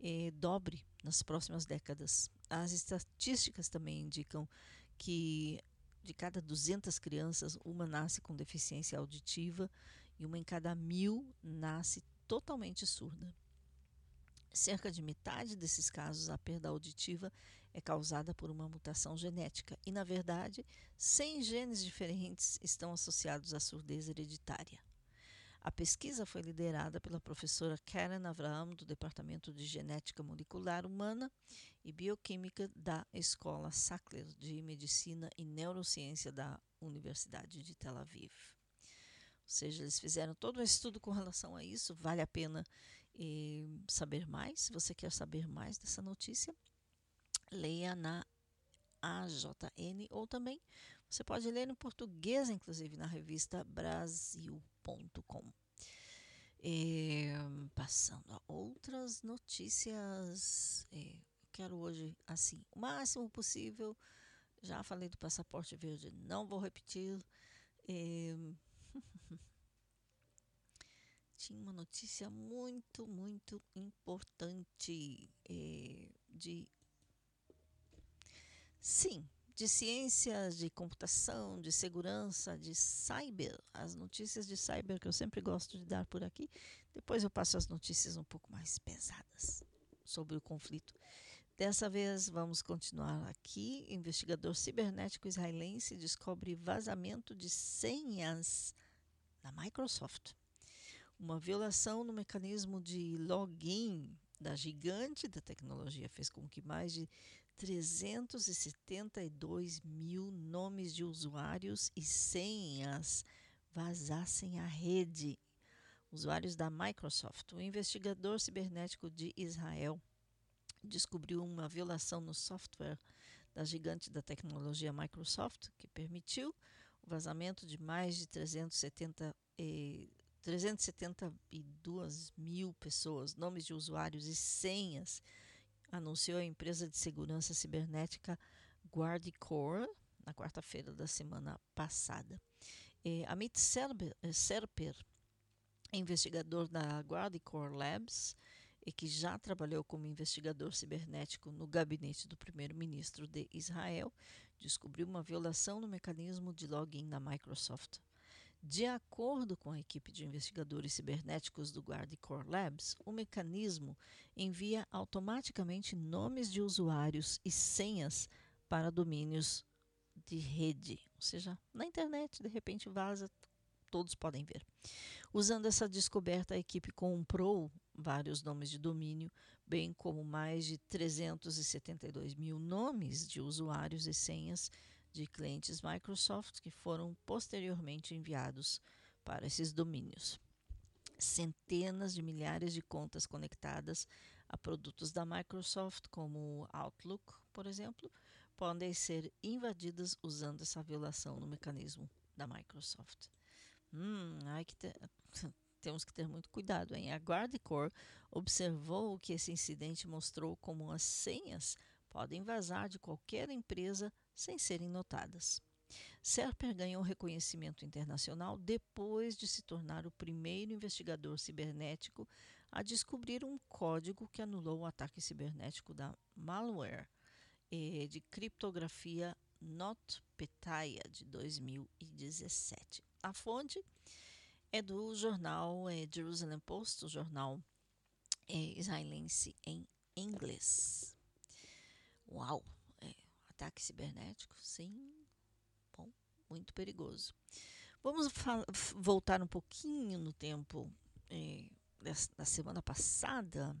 é, dobre nas próximas décadas. As estatísticas também indicam que de cada 200 crianças, uma nasce com deficiência auditiva e uma em cada mil nasce totalmente surda. Cerca de metade desses casos, a perda auditiva é causada por uma mutação genética e, na verdade, 100 genes diferentes estão associados à surdez hereditária. A pesquisa foi liderada pela professora Karen Avraham, do Departamento de Genética Molecular Humana e Bioquímica da Escola Sackler de Medicina e Neurociência da Universidade de Tel Aviv. Ou seja, eles fizeram todo um estudo com relação a isso, vale a pena eh, saber mais. Se você quer saber mais dessa notícia, leia na AJN ou também você pode ler em português, inclusive na revista Brasil.com. É, passando a outras notícias, é, quero hoje, assim, o máximo possível. Já falei do passaporte verde, não vou repetir. É, tinha uma notícia muito, muito importante é, de Sim, de ciências, de computação, de segurança, de cyber, as notícias de cyber que eu sempre gosto de dar por aqui. Depois eu passo as notícias um pouco mais pesadas sobre o conflito. Dessa vez vamos continuar aqui. Investigador cibernético israelense descobre vazamento de senhas na Microsoft. Uma violação no mecanismo de login da gigante da tecnologia fez com que mais de 372 mil nomes de usuários e senhas vazassem à rede. Usuários da Microsoft. O investigador cibernético de Israel descobriu uma violação no software da gigante da tecnologia Microsoft, que permitiu o vazamento de mais de 370, eh, 372 mil pessoas, nomes de usuários e senhas anunciou a empresa de segurança cibernética Guardicore na quarta-feira da semana passada. E Amit Serper, eh, Serper, investigador da Guardicore Labs, e que já trabalhou como investigador cibernético no gabinete do primeiro-ministro de Israel, descobriu uma violação no mecanismo de login da Microsoft. De acordo com a equipe de investigadores cibernéticos do Guardicore Labs, o mecanismo envia automaticamente nomes de usuários e senhas para domínios de rede, ou seja, na internet, de repente vaza, todos podem ver. Usando essa descoberta, a equipe comprou vários nomes de domínio, bem como mais de 372 mil nomes de usuários e senhas de clientes Microsoft que foram posteriormente enviados para esses domínios. Centenas de milhares de contas conectadas a produtos da Microsoft, como Outlook, por exemplo, podem ser invadidas usando essa violação no mecanismo da Microsoft. Hum, ai que te- temos que ter muito cuidado. Hein? A Guardicore observou que esse incidente mostrou como as senhas podem vazar de qualquer empresa sem serem notadas. Serper ganhou reconhecimento internacional depois de se tornar o primeiro investigador cibernético a descobrir um código que anulou o ataque cibernético da malware eh, de criptografia NotPetya de 2017. A fonte é do jornal eh, Jerusalem Post, o jornal eh, israelense em inglês. Uau! Ataque cibernético, sim. Bom, muito perigoso. Vamos voltar um pouquinho no tempo eh, da semana passada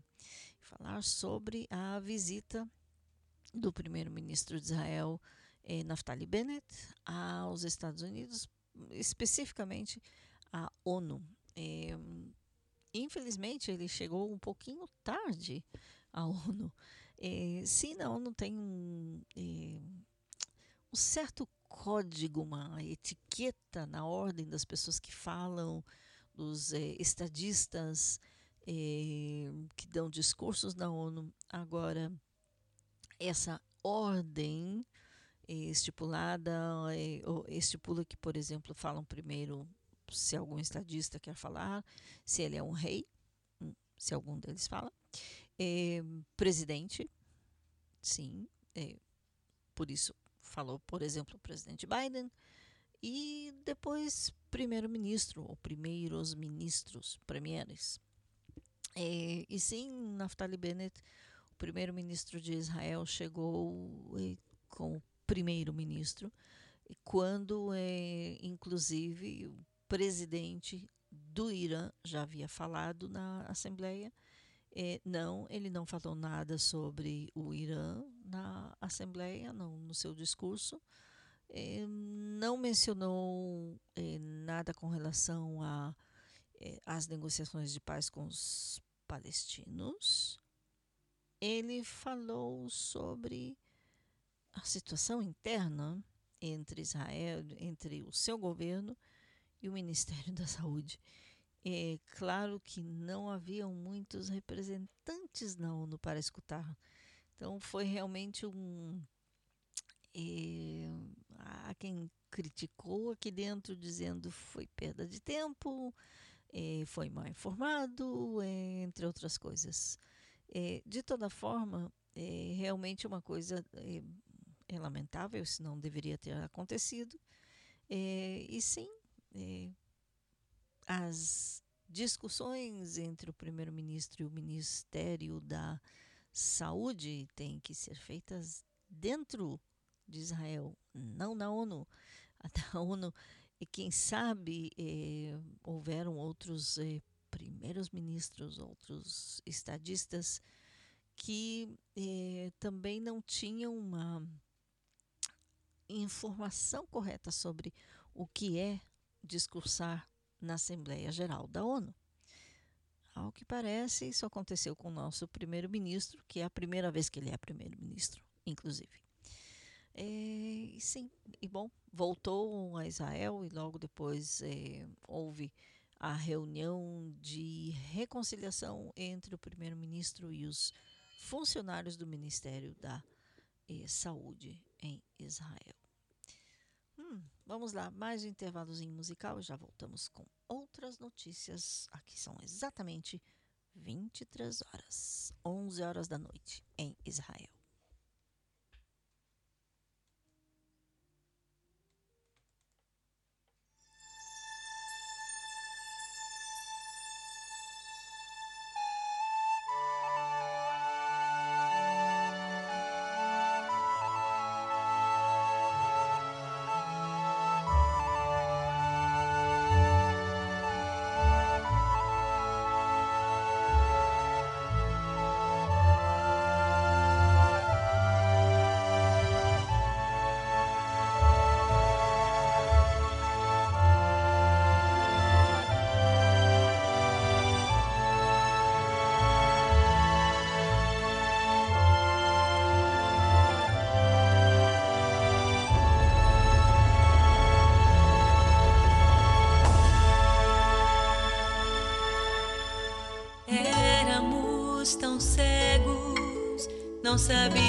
e falar sobre a visita do primeiro-ministro de Israel, eh, Naftali Bennett, aos Estados Unidos, especificamente à ONU. Eh, infelizmente, ele chegou um pouquinho tarde à ONU. Eh, sim, a ONU tem um, eh, um certo código, uma etiqueta na ordem das pessoas que falam, dos eh, estadistas eh, que dão discursos na ONU. Agora, essa ordem eh, estipulada estipula que, por exemplo, falam primeiro se algum estadista quer falar, se ele é um rei, hum, se algum deles fala, eh, presidente, sim, eh, por isso falou, por exemplo, o presidente Biden, e depois primeiro-ministro, ou primeiros ministros, premieres. Eh, e sim, Naftali Bennett, o primeiro-ministro de Israel, chegou eh, com o primeiro-ministro, quando, eh, inclusive, o presidente do Irã já havia falado na Assembleia. Eh, não, ele não falou nada sobre o Irã na Assembleia, não, no seu discurso. Eh, não mencionou eh, nada com relação às negociações de paz com os palestinos. Ele falou sobre a situação interna entre Israel, entre o seu governo e o Ministério da Saúde. É claro que não haviam muitos representantes na ONU para escutar. Então foi realmente um. é, há quem criticou aqui dentro, dizendo foi perda de tempo, é, foi mal informado, é, entre outras coisas. De toda forma, é realmente uma coisa é, lamentável, isso não deveria ter acontecido. É, e sim, é, as discussões entre o primeiro-ministro e o Ministério da Saúde têm que ser feitas dentro de Israel, não na ONU. A ONU, e quem sabe eh, houveram outros eh, primeiros ministros, outros estadistas que eh, também não tinham uma informação correta sobre o que é discursar na Assembleia Geral da ONU. Ao que parece, isso aconteceu com o nosso primeiro-ministro, que é a primeira vez que ele é primeiro-ministro, inclusive. É, e sim, e bom, voltou a Israel e logo depois é, houve a reunião de reconciliação entre o primeiro-ministro e os funcionários do Ministério da eh, Saúde em Israel. Hum, vamos lá, mais um intervalozinho musical e já voltamos com outras notícias. Aqui são exatamente 23 horas, 11 horas da noite em Israel. Não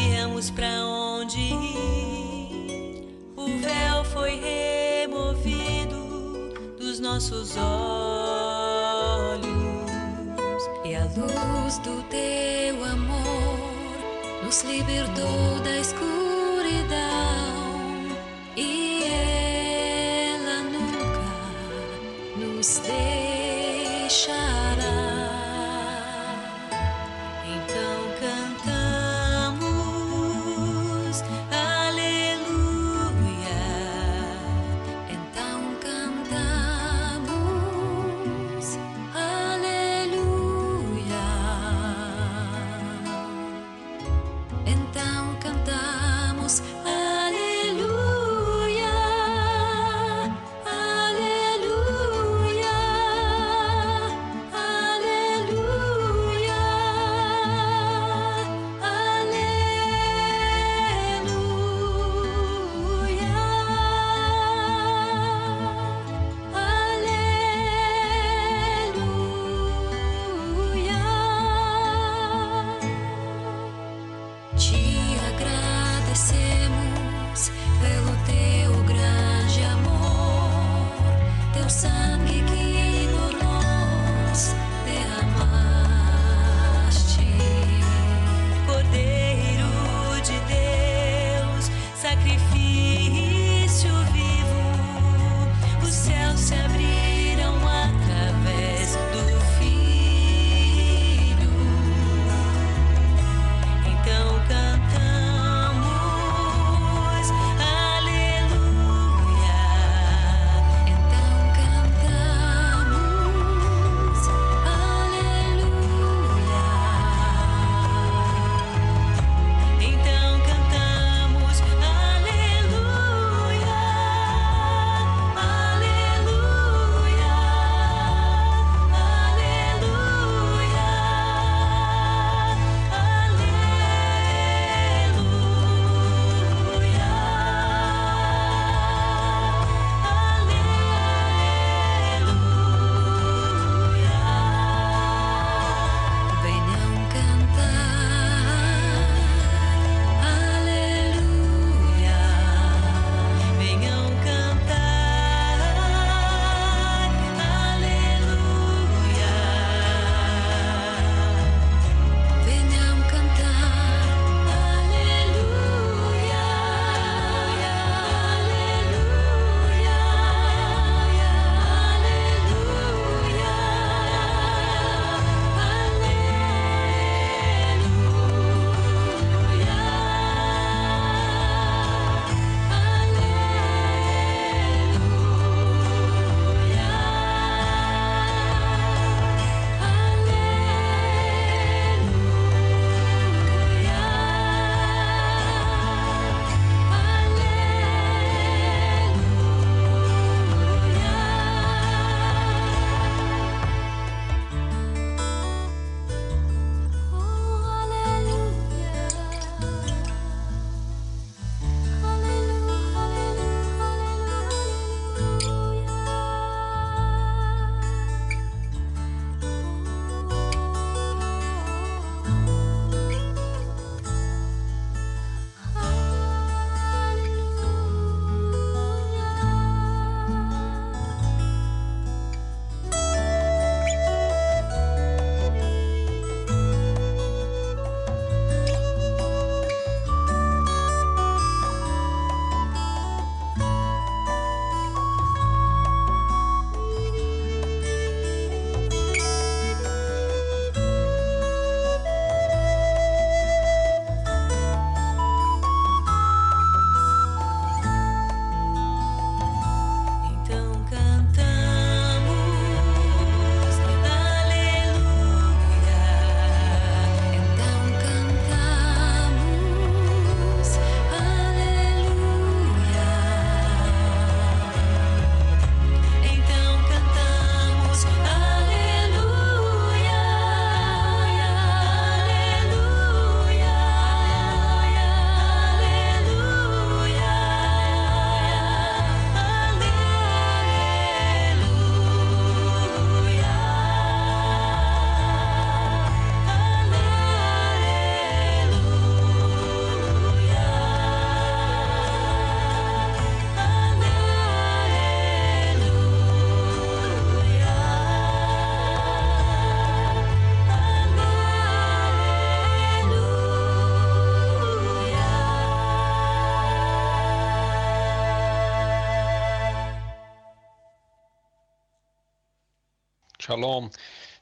Shalom,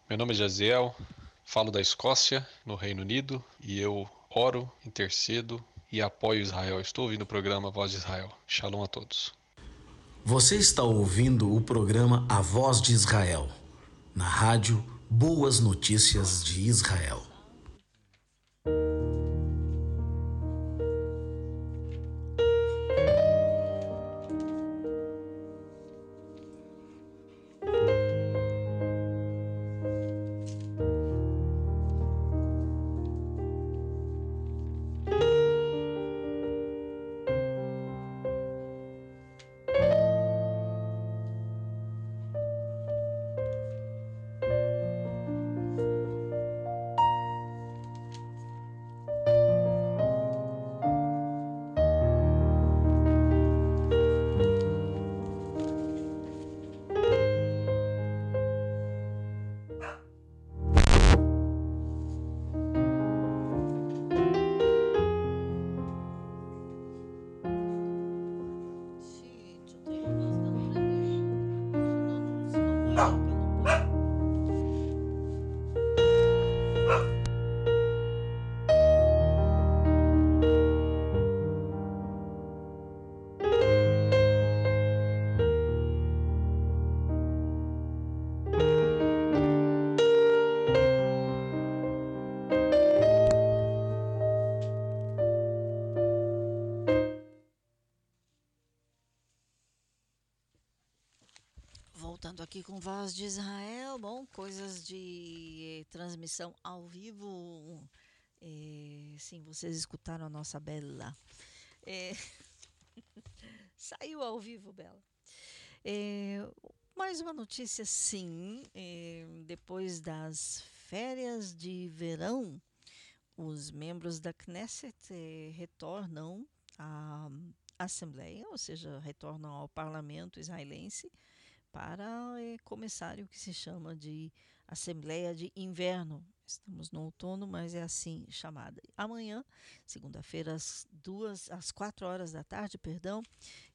meu nome é Jaziel, falo da Escócia, no Reino Unido, e eu oro, intercedo e apoio Israel. Estou ouvindo o programa Voz de Israel. Shalom a todos. Você está ouvindo o programa A Voz de Israel, na rádio Boas Notícias de Israel. Voltando aqui com Voz de Israel, bom, coisas de eh, transmissão ao vivo. Eh, sim, vocês escutaram a nossa Bela. Eh, saiu ao vivo, Bela. Mais uma notícia, sim. depois das férias de verão, os membros da Knesset retornam à Assembleia, ou seja, retornam ao parlamento israelense para eh, começar o que se chama de Assembleia de Inverno. Estamos no outono, mas é assim chamada. Amanhã, segunda-feira, às duas, às quatro horas da tarde, perdão,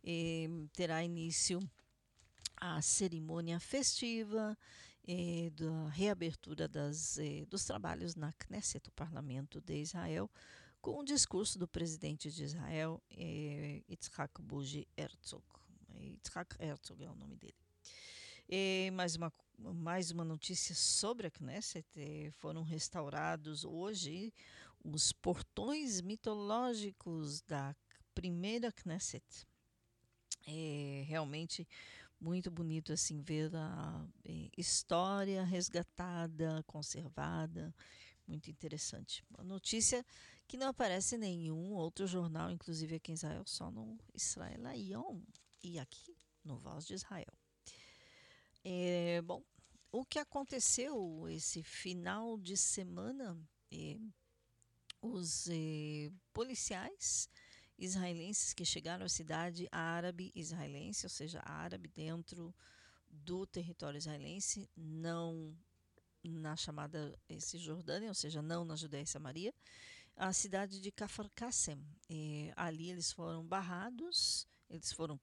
eh, terá início a cerimônia festiva eh, da reabertura das, eh, dos trabalhos na Knesset, o Parlamento de Israel, com o discurso do presidente de Israel, Yitzhak Buji Herzog. Yitzhak Herzog é o nome dele. E mais uma, mais uma notícia sobre a Knesset. eh, Foram restaurados hoje os portões mitológicos da primeira Knesset. É realmente muito bonito assim ver a eh, história resgatada, conservada, muito interessante. Uma notícia que não aparece em nenhum outro jornal, inclusive aqui em Israel, só no Israel e aqui no Voz de Israel. É, bom, o que aconteceu esse final de semana? eh, os eh, policiais israelenses que chegaram à cidade árabe israelense, ou seja, árabe dentro do território israelense, não na chamada eh, Cisjordânia, ou seja, não na Judéia e Samaria, a cidade de Kafar Qassem. Eh, ali eles foram barrados, eles foram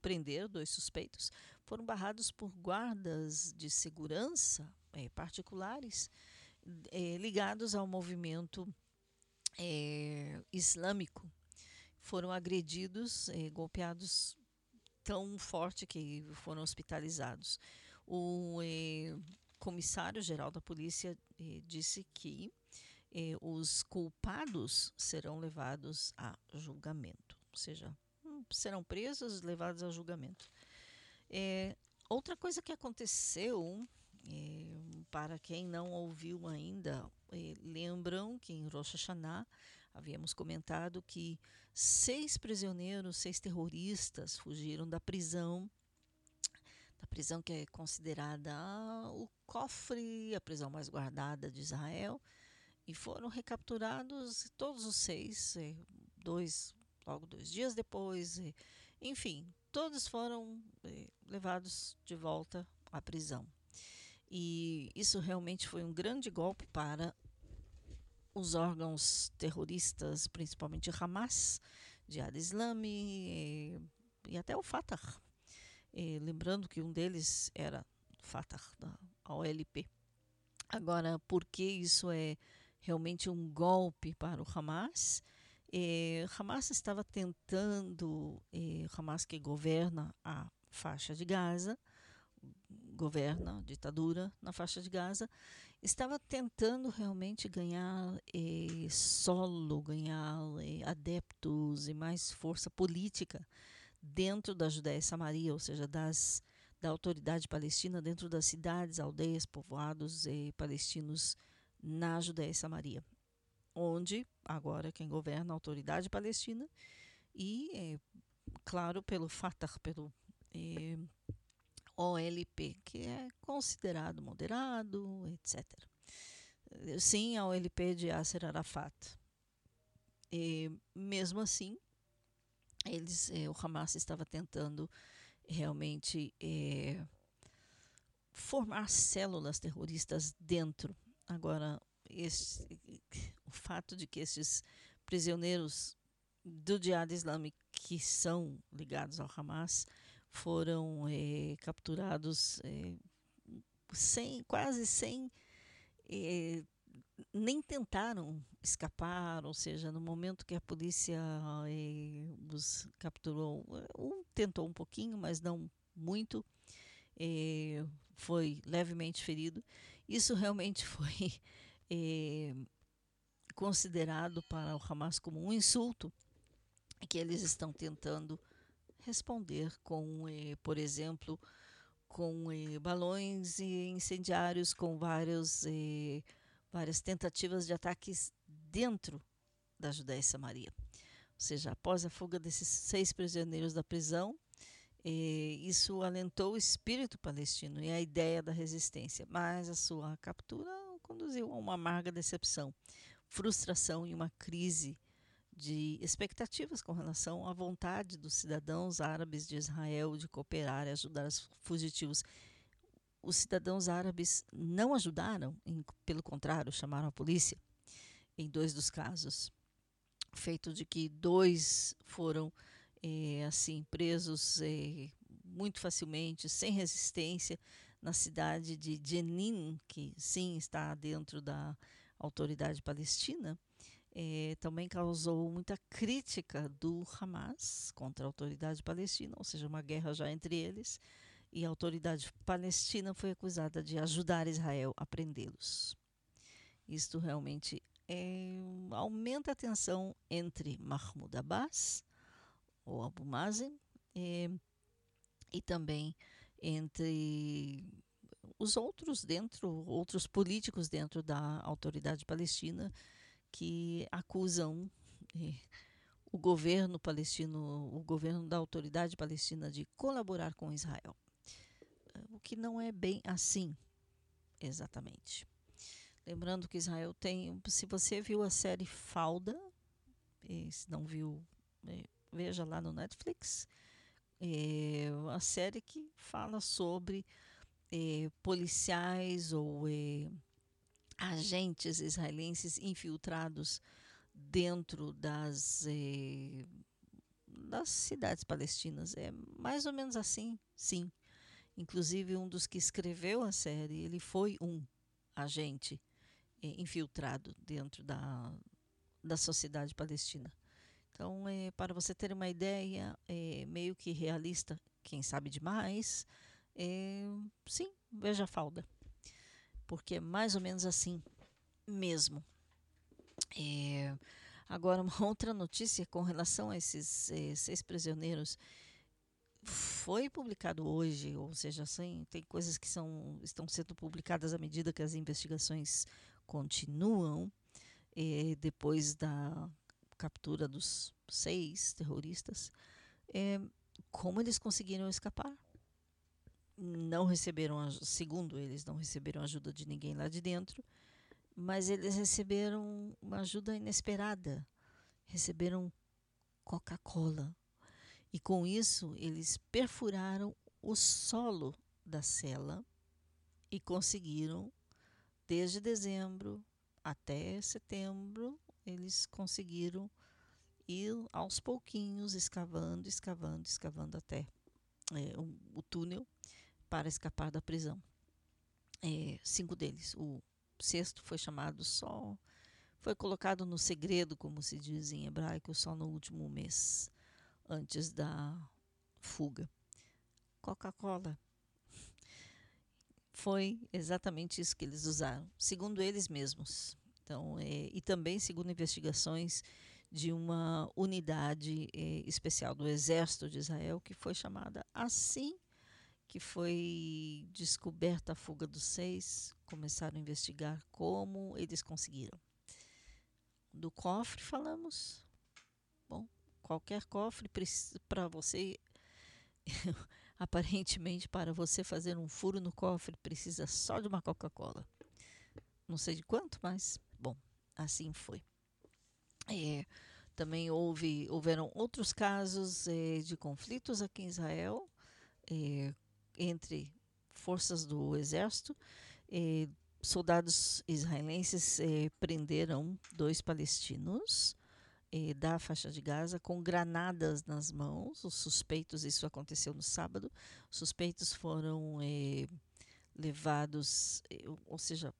prender dois suspeitos, foram barrados por guardas de segurança eh, particulares eh, ligados ao movimento eh, islâmico. Foram agredidos, golpeados tão forte que foram hospitalizados. O comissário-geral da polícia disse que os culpados serão levados a julgamento, ou seja, serão presos, levados a julgamento. É, outra coisa que aconteceu, é, para quem não ouviu ainda, é, lembram que em Rosh Hashanah havíamos comentado que seis prisioneiros, seis terroristas fugiram da prisão, da prisão que é considerada o cofre, a prisão mais guardada de Israel, e foram recapturados todos os seis, é, dois, logo dois dias depois, é, enfim, todos foram eh, levados de volta à prisão. E isso realmente foi um grande golpe para os órgãos terroristas, principalmente Hamas, Jihad Islami eh, e até o Fatah. Eh, lembrando que um deles era Fatah, da OLP. Agora, por que isso é realmente um golpe para o Hamas? Eh, Hamas estava tentando, eh, Hamas que governa a faixa de Gaza, governa a ditadura na faixa de Gaza, estava tentando realmente ganhar eh, solo, ganhar eh, adeptos e mais força política dentro da Judéia e Samaria, ou seja, das, da autoridade palestina dentro das cidades, aldeias, povoados eh, palestinos na Judéia e Samaria, onde agora quem governa a autoridade palestina e, eh, claro, pelo Fatah, pelo eh, OLP, que é considerado moderado, etc. Sim, a OLP de Yasser Arafat. E, mesmo assim, eles, eh, o Hamas estava tentando realmente eh, formar células terroristas dentro. Agora, esse, o fato de que esses prisioneiros do Jihad Islâmico que são ligados ao Hamas foram eh, capturados eh, sem, quase sem eh, nem tentaram escapar, ou seja, no momento que a polícia os capturou, um tentou um pouquinho, mas não muito, foi levemente ferido. Isso realmente foi considerado para o Hamas como um insulto que eles estão tentando responder com, eh, por exemplo, com eh, balões incendiários, com vários, eh, várias tentativas de ataques dentro da Judéia e Samaria. Ou seja, após a fuga desses seis prisioneiros da prisão, isso alentou o espírito palestino e a ideia da resistência, mas a sua captura conduziu a uma amarga decepção, frustração e uma crise de expectativas com relação à vontade dos cidadãos árabes de Israel de cooperar e ajudar os fugitivos. Os cidadãos árabes não ajudaram, em, pelo contrário, chamaram a polícia em dois dos casos. Feito de que dois foram eh, assim presos eh, muito facilmente, sem resistência, na cidade de Jenin, que sim está dentro da autoridade palestina, eh, também causou muita crítica do Hamas contra a autoridade palestina, ou seja, uma guerra já entre eles, e a autoridade palestina foi acusada de ajudar Israel a prendê-los. Isto realmente é, aumenta a tensão entre Mahmoud Abbas, ou Abu Mazen, eh, e também entre os outros dentro, outros políticos dentro da autoridade palestina que acusam eh, o governo palestino, o governo da autoridade palestina de colaborar com Israel. O que não é bem assim, exatamente. Lembrando que Israel tem, se você viu a série Falda, eh, se não viu, eh, veja lá no Netflix, é a série que fala sobre eh, policiais ou eh, agentes israelenses infiltrados dentro das, eh, das cidades palestinas. É mais ou menos assim, sim. Inclusive, um dos que escreveu a série, ele foi um agente infiltrado dentro da, da sociedade palestina. Então, para você ter uma ideia meio que realista, quem sabe demais, é, sim, veja a falda. Porque é mais ou menos assim mesmo. É, agora, uma outra notícia com relação a esses é, seis prisioneiros. Foi publicado hoje, ou seja, assim, tem coisas que são, estão sendo publicadas à medida que as investigações continuam, é, depois da captura dos seis terroristas, é, como eles conseguiram escapar? Não receberam, segundo eles, não receberam ajuda de ninguém lá de dentro, mas eles receberam uma ajuda inesperada. Receberam Coca-Cola. E com isso, eles perfuraram o solo da cela e conseguiram, desde dezembro até setembro, eles conseguiram ir aos pouquinhos, escavando, escavando, escavando até é, o, o túnel para escapar da prisão. é, cinco deles. O sexto foi chamado só, foi colocado no segredo, como se diz em hebraico, só no último mês, antes da fuga. Coca-Cola. Foi exatamente isso que eles usaram, segundo eles mesmos. Então, é, e também segundo investigações de uma unidade é, especial do Exército de Israel, que foi chamada assim que foi descoberta a fuga dos seis, começaram a investigar como eles conseguiram. Do cofre falamos. Bom, qualquer cofre para você, aparentemente para você fazer um furo no cofre precisa só de uma Coca-Cola. Não sei de quanto, mas bom, assim foi. É, também houve, houveram outros casos é, de conflitos aqui em Israel é, entre forças do exército. Soldados israelenses prenderam dois palestinos da faixa de Gaza com granadas nas mãos. Os suspeitos, isso aconteceu no sábado, suspeitos foram levados, ou seja,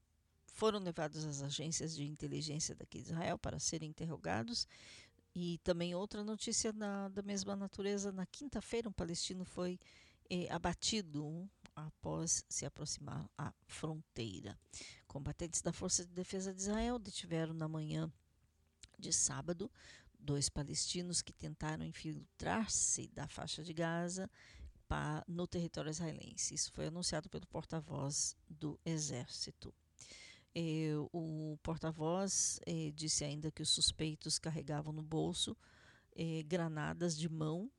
foram levados às agências de inteligência daqui de Israel para serem interrogados. E também outra notícia na, da mesma natureza: na quinta-feira, um palestino foi eh, abatido após se aproximar à fronteira. Combatentes da Força de Defesa de Israel detiveram na manhã de sábado dois palestinos que tentaram infiltrar-se da faixa de Gaza para, no território israelense. Isso foi anunciado pelo porta-voz do Exército. Eh, o porta-voz eh, disse ainda que os suspeitos carregavam no bolso granadas de mão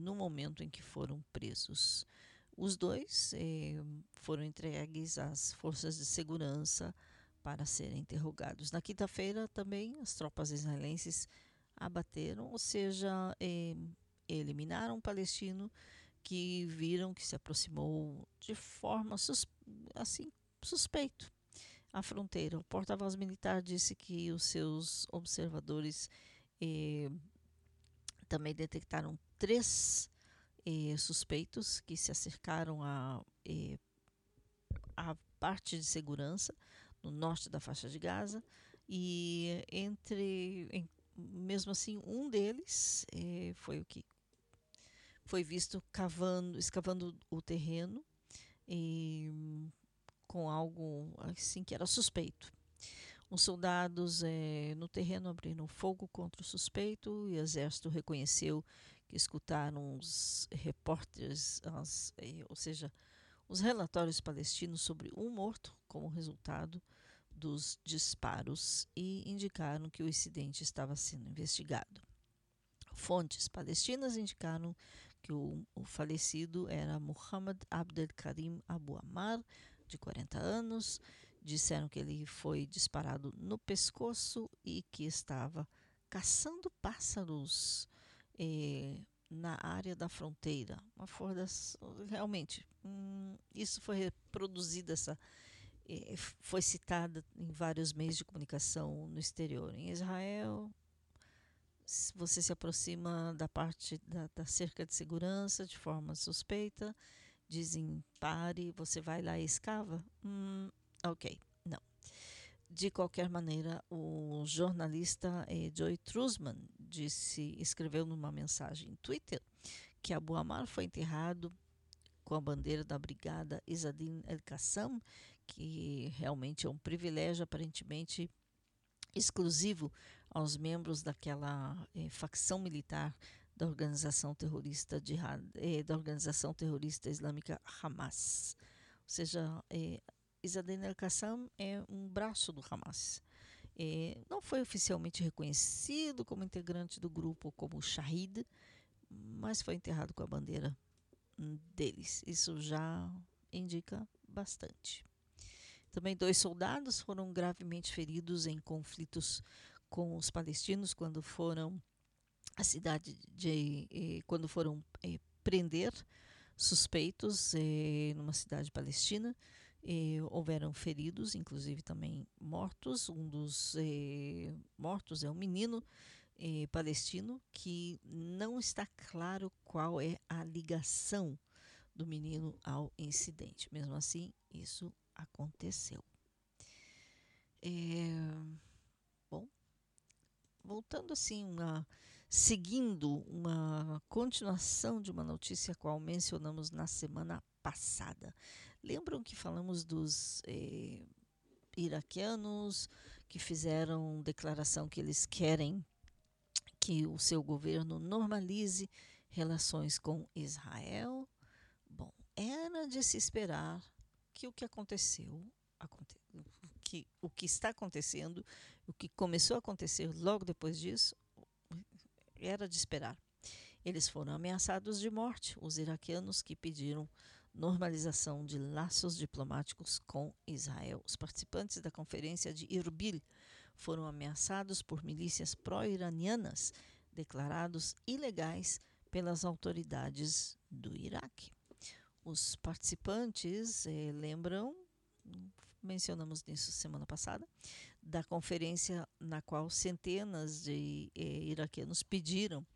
no momento em que foram presos. Os dois foram entregues às forças de segurança para serem interrogados. Na quinta-feira também as tropas israelenses abateram, ou seja, eliminaram um palestino que viram que se aproximou de forma sus assim suspeito à fronteira. O porta-voz militar disse que os seus observadores eh, também detectaram três eh, suspeitos que se acercaram à eh, parte de segurança no norte da faixa de Gaza e entre em, mesmo assim um deles eh, foi o que foi visto cavando escavando o terreno com algo assim que era suspeito. Os soldados eh, no terreno abriram fogo contra o suspeito e o exército reconheceu que escutaram os repórteres, as, eh, ou seja, os relatórios palestinos sobre um morto como resultado dos disparos e indicaram que o incidente estava sendo investigado. Fontes palestinas indicaram que o, o falecido era Muhammad Abdel Karim Abu Ammar, de 40 anos, disseram que ele foi disparado no pescoço e que estava caçando pássaros na área da fronteira. Uma das, realmente, hum, isso foi reproduzido, essa, foi citada em vários meios de comunicação no exterior. Em Israel, você se aproxima da parte da, da cerca de segurança de forma suspeita dizem pare, você vai lá e escava? Hum, ok. De qualquer maneira, o jornalista eh, Joy Trusman disse, escreveu numa mensagem em Twitter que Abu Amar foi enterrado com a bandeira da brigada Isadin El-Qassam, que realmente é um privilégio aparentemente exclusivo aos membros daquela eh, facção militar da organização terrorista jihad, eh, da organização terrorista islâmica Hamas. Ou seja, eh, Isadin el-Qassam é um braço do Hamas. Eh, não foi oficialmente reconhecido como integrante do grupo como Shahid, mas foi enterrado com a bandeira deles. Isso já indica bastante. Também dois soldados foram gravemente feridos em conflitos com os palestinos quando foram a cidade de eh, quando foram eh, prender suspeitos eh, numa cidade palestina houveram feridos inclusive também mortos um dos mortos é um menino palestino que não está claro qual é a ligação do menino ao incidente mesmo assim isso aconteceu. É, bom, voltando assim, uma, seguindo uma continuação de uma notícia qual mencionamos na semana passada. Lembram que falamos dos eh, iraquianos que fizeram declaração que eles querem que o seu governo normalize relações com Israel? Bom, era de se esperar que o que aconteceu, aconte que o que está acontecendo, o que começou a acontecer logo depois disso, era de esperar. Eles foram ameaçados de morte, os iraquianos que pediram normalização de laços diplomáticos com Israel. Os participantes da conferência de Irbil foram ameaçados por milícias pró-iranianas declarados ilegais pelas autoridades do Iraque. Os participantes eh, lembram, mencionamos nisso semana passada, da conferência na qual centenas de eh, iraquianos pediram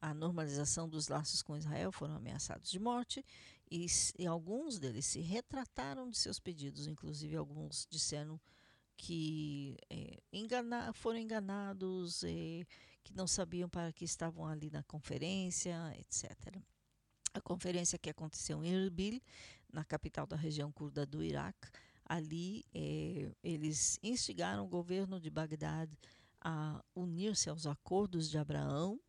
a normalização dos laços com Israel, foram ameaçados de morte e, e alguns deles se retrataram de seus pedidos, inclusive alguns disseram que é, engana, foram enganados, é, que não sabiam para que estavam ali na conferência, etc. A conferência que aconteceu em Erbil, na capital da região curda do Iraque, ali é, eles instigaram o governo de Bagdad a unir-se aos acordos de Abraão,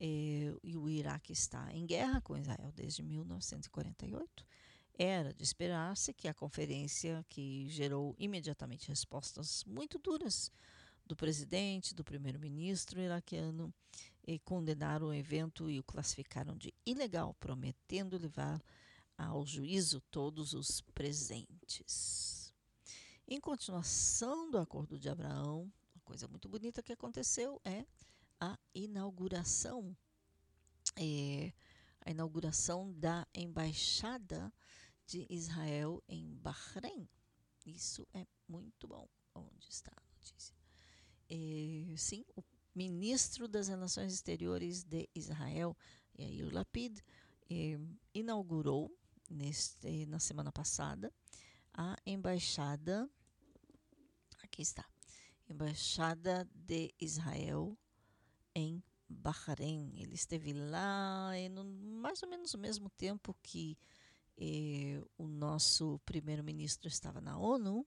é, e o Iraque está em guerra com Israel desde 1948. Era de esperar-se que a conferência, que gerou imediatamente respostas muito duras do presidente, do primeiro-ministro iraquiano, e condenaram o evento e o classificaram de ilegal, prometendo levar ao juízo todos os presentes. Em continuação do Acordo de Abraão, uma coisa muito bonita que aconteceu é a inauguração, é, a inauguração da embaixada de Israel em Bahrein. Isso é muito bom. Onde está a notícia? É, sim, o ministro das Relações Exteriores de Israel, Yair Lapid, é, inaugurou neste, na semana passada a embaixada. Aqui está. Embaixada de Israel em Bahrein. Ele esteve lá no, mais ou menos o mesmo tempo que eh, o nosso primeiro-ministro estava na ONU.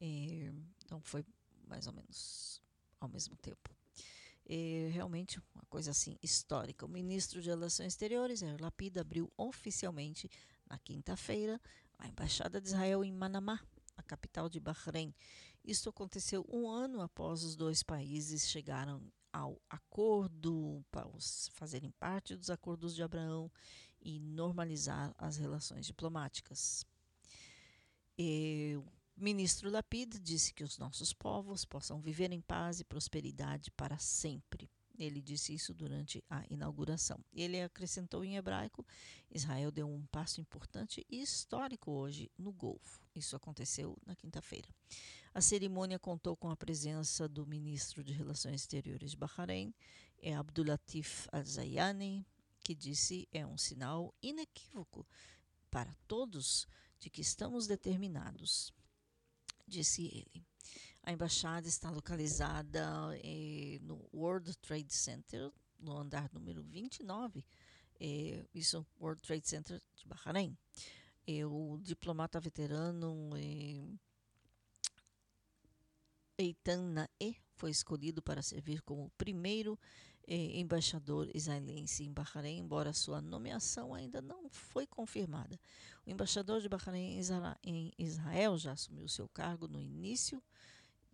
Eh, então foi mais ou menos ao mesmo tempo. Eh, realmente uma coisa assim histórica. O ministro de Relações Exteriores, Yair Lapid, abriu oficialmente na quinta-feira a embaixada de Israel em Manamá, a capital de Bahrein. Isso aconteceu um ano após os dois países chegaram ao acordo, para fazerem parte dos acordos de Abraão e normalizar as relações diplomáticas. E o ministro Lapid disse que os nossos povos possam viver em paz e prosperidade para sempre. Ele disse isso durante a inauguração. Ele acrescentou em hebraico: Israel deu um passo importante e histórico hoje no Golfo. Isso aconteceu na quinta-feira. A cerimônia contou com a presença do ministro de Relações Exteriores de Bahrein, é Abdulatif Al-Zayani, que disse é um sinal inequívoco para todos de que estamos determinados, disse ele. A embaixada está localizada eh, no World Trade Center, no andar número 29, eh, isso é World Trade Center de Bahrein. Eh, o diplomata veterano Eitan Nae foi escolhido para servir como o primeiro eh, embaixador israelense em Bahrein, embora sua nomeação ainda não foi confirmada. O embaixador de Bahrein em Israel já assumiu seu cargo no início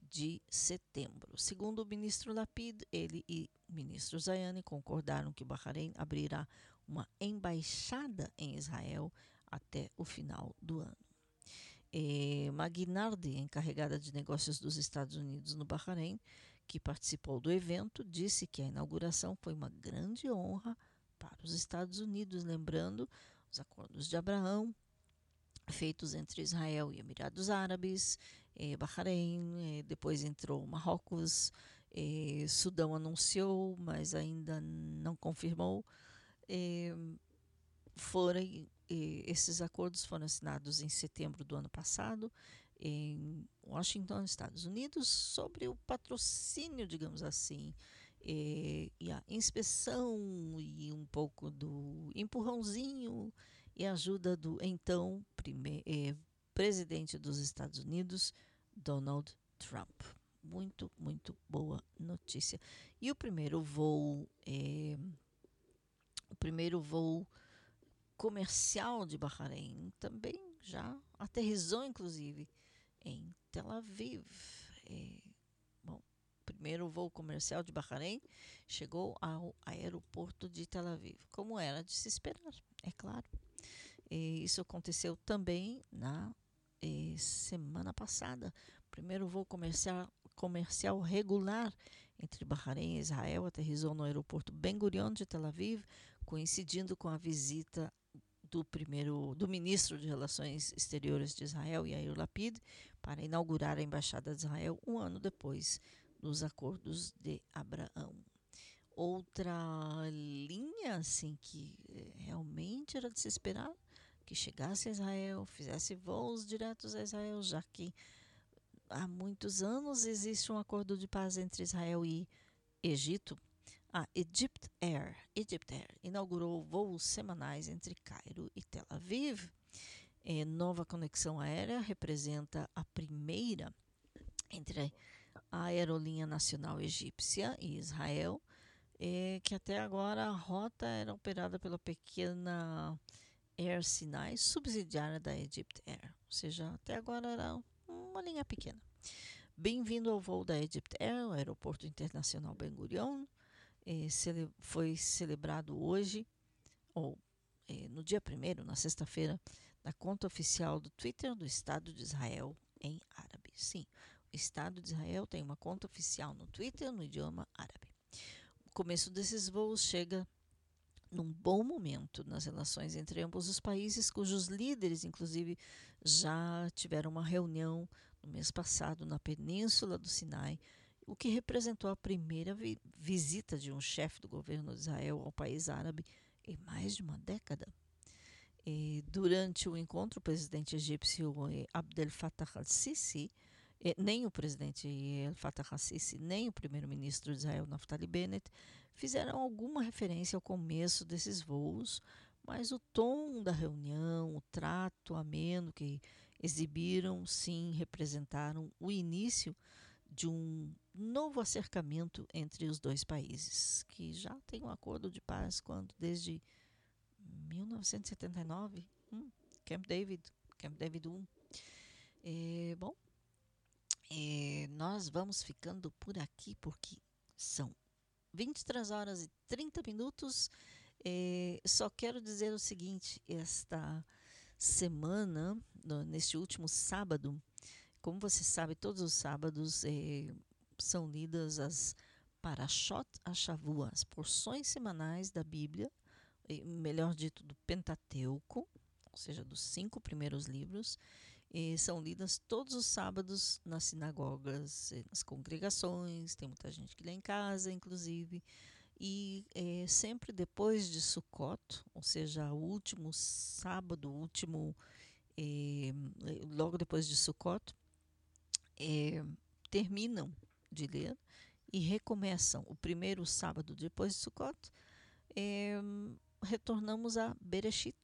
de setembro. Segundo o ministro Lapid, ele e o ministro Zayane concordaram que Bahrein abrirá uma embaixada em Israel até o final do ano. É, Magnardi, encarregada de negócios dos Estados Unidos no Bahrein, que participou do evento, disse que a inauguração foi uma grande honra para os Estados Unidos, lembrando os acordos de Abraão feitos entre Israel e Emirados Árabes, eh, Bahrein, eh, depois entrou Marrocos, eh, Sudão anunciou, mas ainda não confirmou. foram eh, esses acordos foram assinados em setembro do ano passado em Washington, Estados Unidos, sobre o patrocínio, digamos assim, eh, e a inspeção e um pouco do empurrãozinho e ajuda do então prime- eh, presidente dos Estados Unidos, Donald Trump. Muito, muito boa notícia. E o primeiro voo, eh, o primeiro voo comercial de Bahrein também já aterrissou, inclusive, em Tel Aviv. Eh, bom, o primeiro voo comercial de Bahrein chegou ao aeroporto de Tel Aviv, como era de se esperar, é claro. Eh, isso aconteceu também na eh, semana passada. Primeiro voo comercial, comercial regular entre Bahrein e Israel aterrissou no aeroporto Ben Gurion de Tel Aviv, coincidindo com a visita do primeiro do ministro de Relações Exteriores de Israel, Yair Lapid, para inaugurar a embaixada de Israel um ano depois dos acordos de Abraão. Outra linha assim que eh, realmente era de se esperar que chegasse a Israel, fizesse voos diretos a Israel, já que há muitos anos existe um acordo de paz entre Israel e Egito. A Egypt Air, Egypt Air inaugurou voos semanais entre Cairo e Tel Aviv. Eh, nova conexão aérea representa a primeira entre a aerolinha nacional egípcia e Israel, eh, que até agora a rota era operada pela pequena Air Sinai, subsidiária da Egypt Air. Ou seja, até agora era uma linha pequena. Bem-vindo ao voo da Egypt Air, o aeroporto internacional Ben Gurion. Eh, foi celebrado hoje, ou eh, no dia 1 na sexta-feira, na conta oficial do Twitter do Estado de Israel em árabe. Sim, o Estado de Israel tem uma conta oficial no Twitter no idioma árabe. O começo desses voos chega num bom momento nas relações entre ambos os países, cujos líderes, inclusive, já tiveram uma reunião no mês passado na Península do Sinai, o que representou a primeira vi visita de um chefe do governo de Israel ao país árabe em mais de uma década. E durante o encontro, o presidente egípcio eh, Abdel Fattah al-Sisi, eh, nem o presidente El Fattah al-Sisi, nem o primeiro-ministro de Israel Naftali Bennett fizeram alguma referência ao começo desses voos, mas o tom da reunião, o trato ameno que exibiram, sim, representaram o início de um novo acercamento entre os dois países, que já tem um acordo de paz quando desde 1979, hum, Camp David, Camp David 1. É, bom, é, nós vamos ficando por aqui porque são 23 horas e 30 minutos. É, só quero dizer o seguinte: esta semana, neste último sábado, como você sabe, todos os sábados é, são lidas as Parashot Ashavua, as porções semanais da Bíblia, melhor dito, do Pentateuco, ou seja, dos cinco primeiros livros, e são lidas todos os sábados nas sinagogas, nas congregações, tem muita gente que lê em casa, inclusive, e é, sempre depois de Sukkot, ou seja, o último sábado, o último, é, logo depois de Sukkot, é, terminam de ler e recomeçam o primeiro sábado depois de Sukkot, retornamos a Bereshit,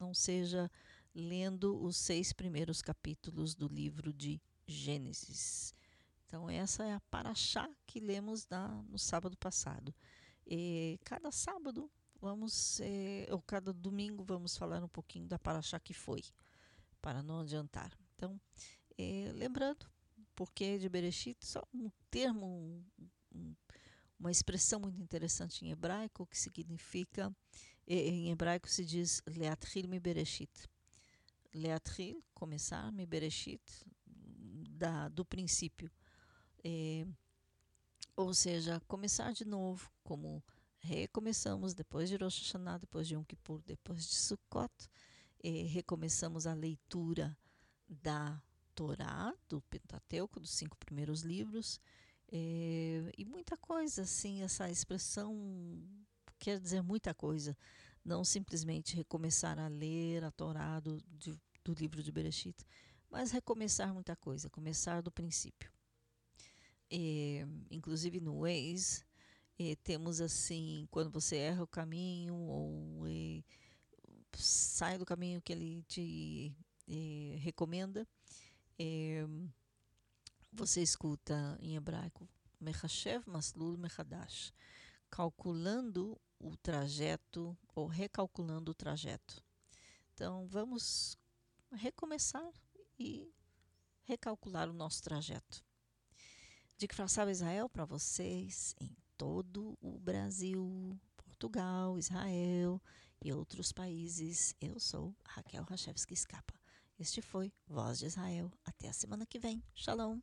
ou seja, lendo os seis primeiros capítulos do livro de Gênesis. Então, essa é a paraxá que lemos na, no sábado passado. E cada sábado vamos, é, ou cada domingo, vamos falar um pouquinho da paraxá que foi, para não adiantar. Então, é, lembrando, porque de Bereshit, só um termo, um, um, uma expressão muito interessante em hebraico, que significa, em hebraico se diz Leatril mi Bereshit. Leatril, começar, mi Bereshit, da, do princípio. É, ou seja, começar de novo, como recomeçamos depois de Rosh Hashanah, depois de Yom Kippur, depois de Sukkot, é, recomeçamos a leitura da Torá, do Pentateuco, dos cinco primeiros livros, é, e muita coisa, assim, essa expressão quer dizer muita coisa Não simplesmente recomeçar a ler a Torá do, de, do livro de Bereshit, mas recomeçar muita coisa, começar do princípio. E, inclusive no Waze, e temos assim, quando você erra o caminho ou e, sai do caminho que ele te recomenda, e, você escuta em hebraico Mechashev Maslul Mechadash, calculando o trajeto ou recalculando o trajeto. Então vamos recomeçar e recalcular o nosso trajeto. De que façava Israel para vocês em todo o Brasil, Portugal, Israel e outros países. Eu sou Raquel Rachevski Escapa. Este foi Voz de Israel. Até a semana que vem. Shalom.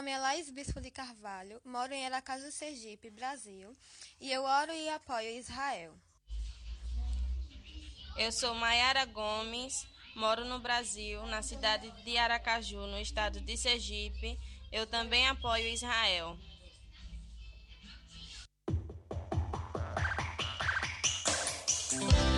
Nome é Laís Bispo de Carvalho, moro em Aracaju, Sergipe, Brasil, e eu oro e apoio Israel. Eu sou Maiara Gomes, moro no Brasil, na cidade de Aracaju, no estado de Sergipe. Eu também apoio Israel. Thank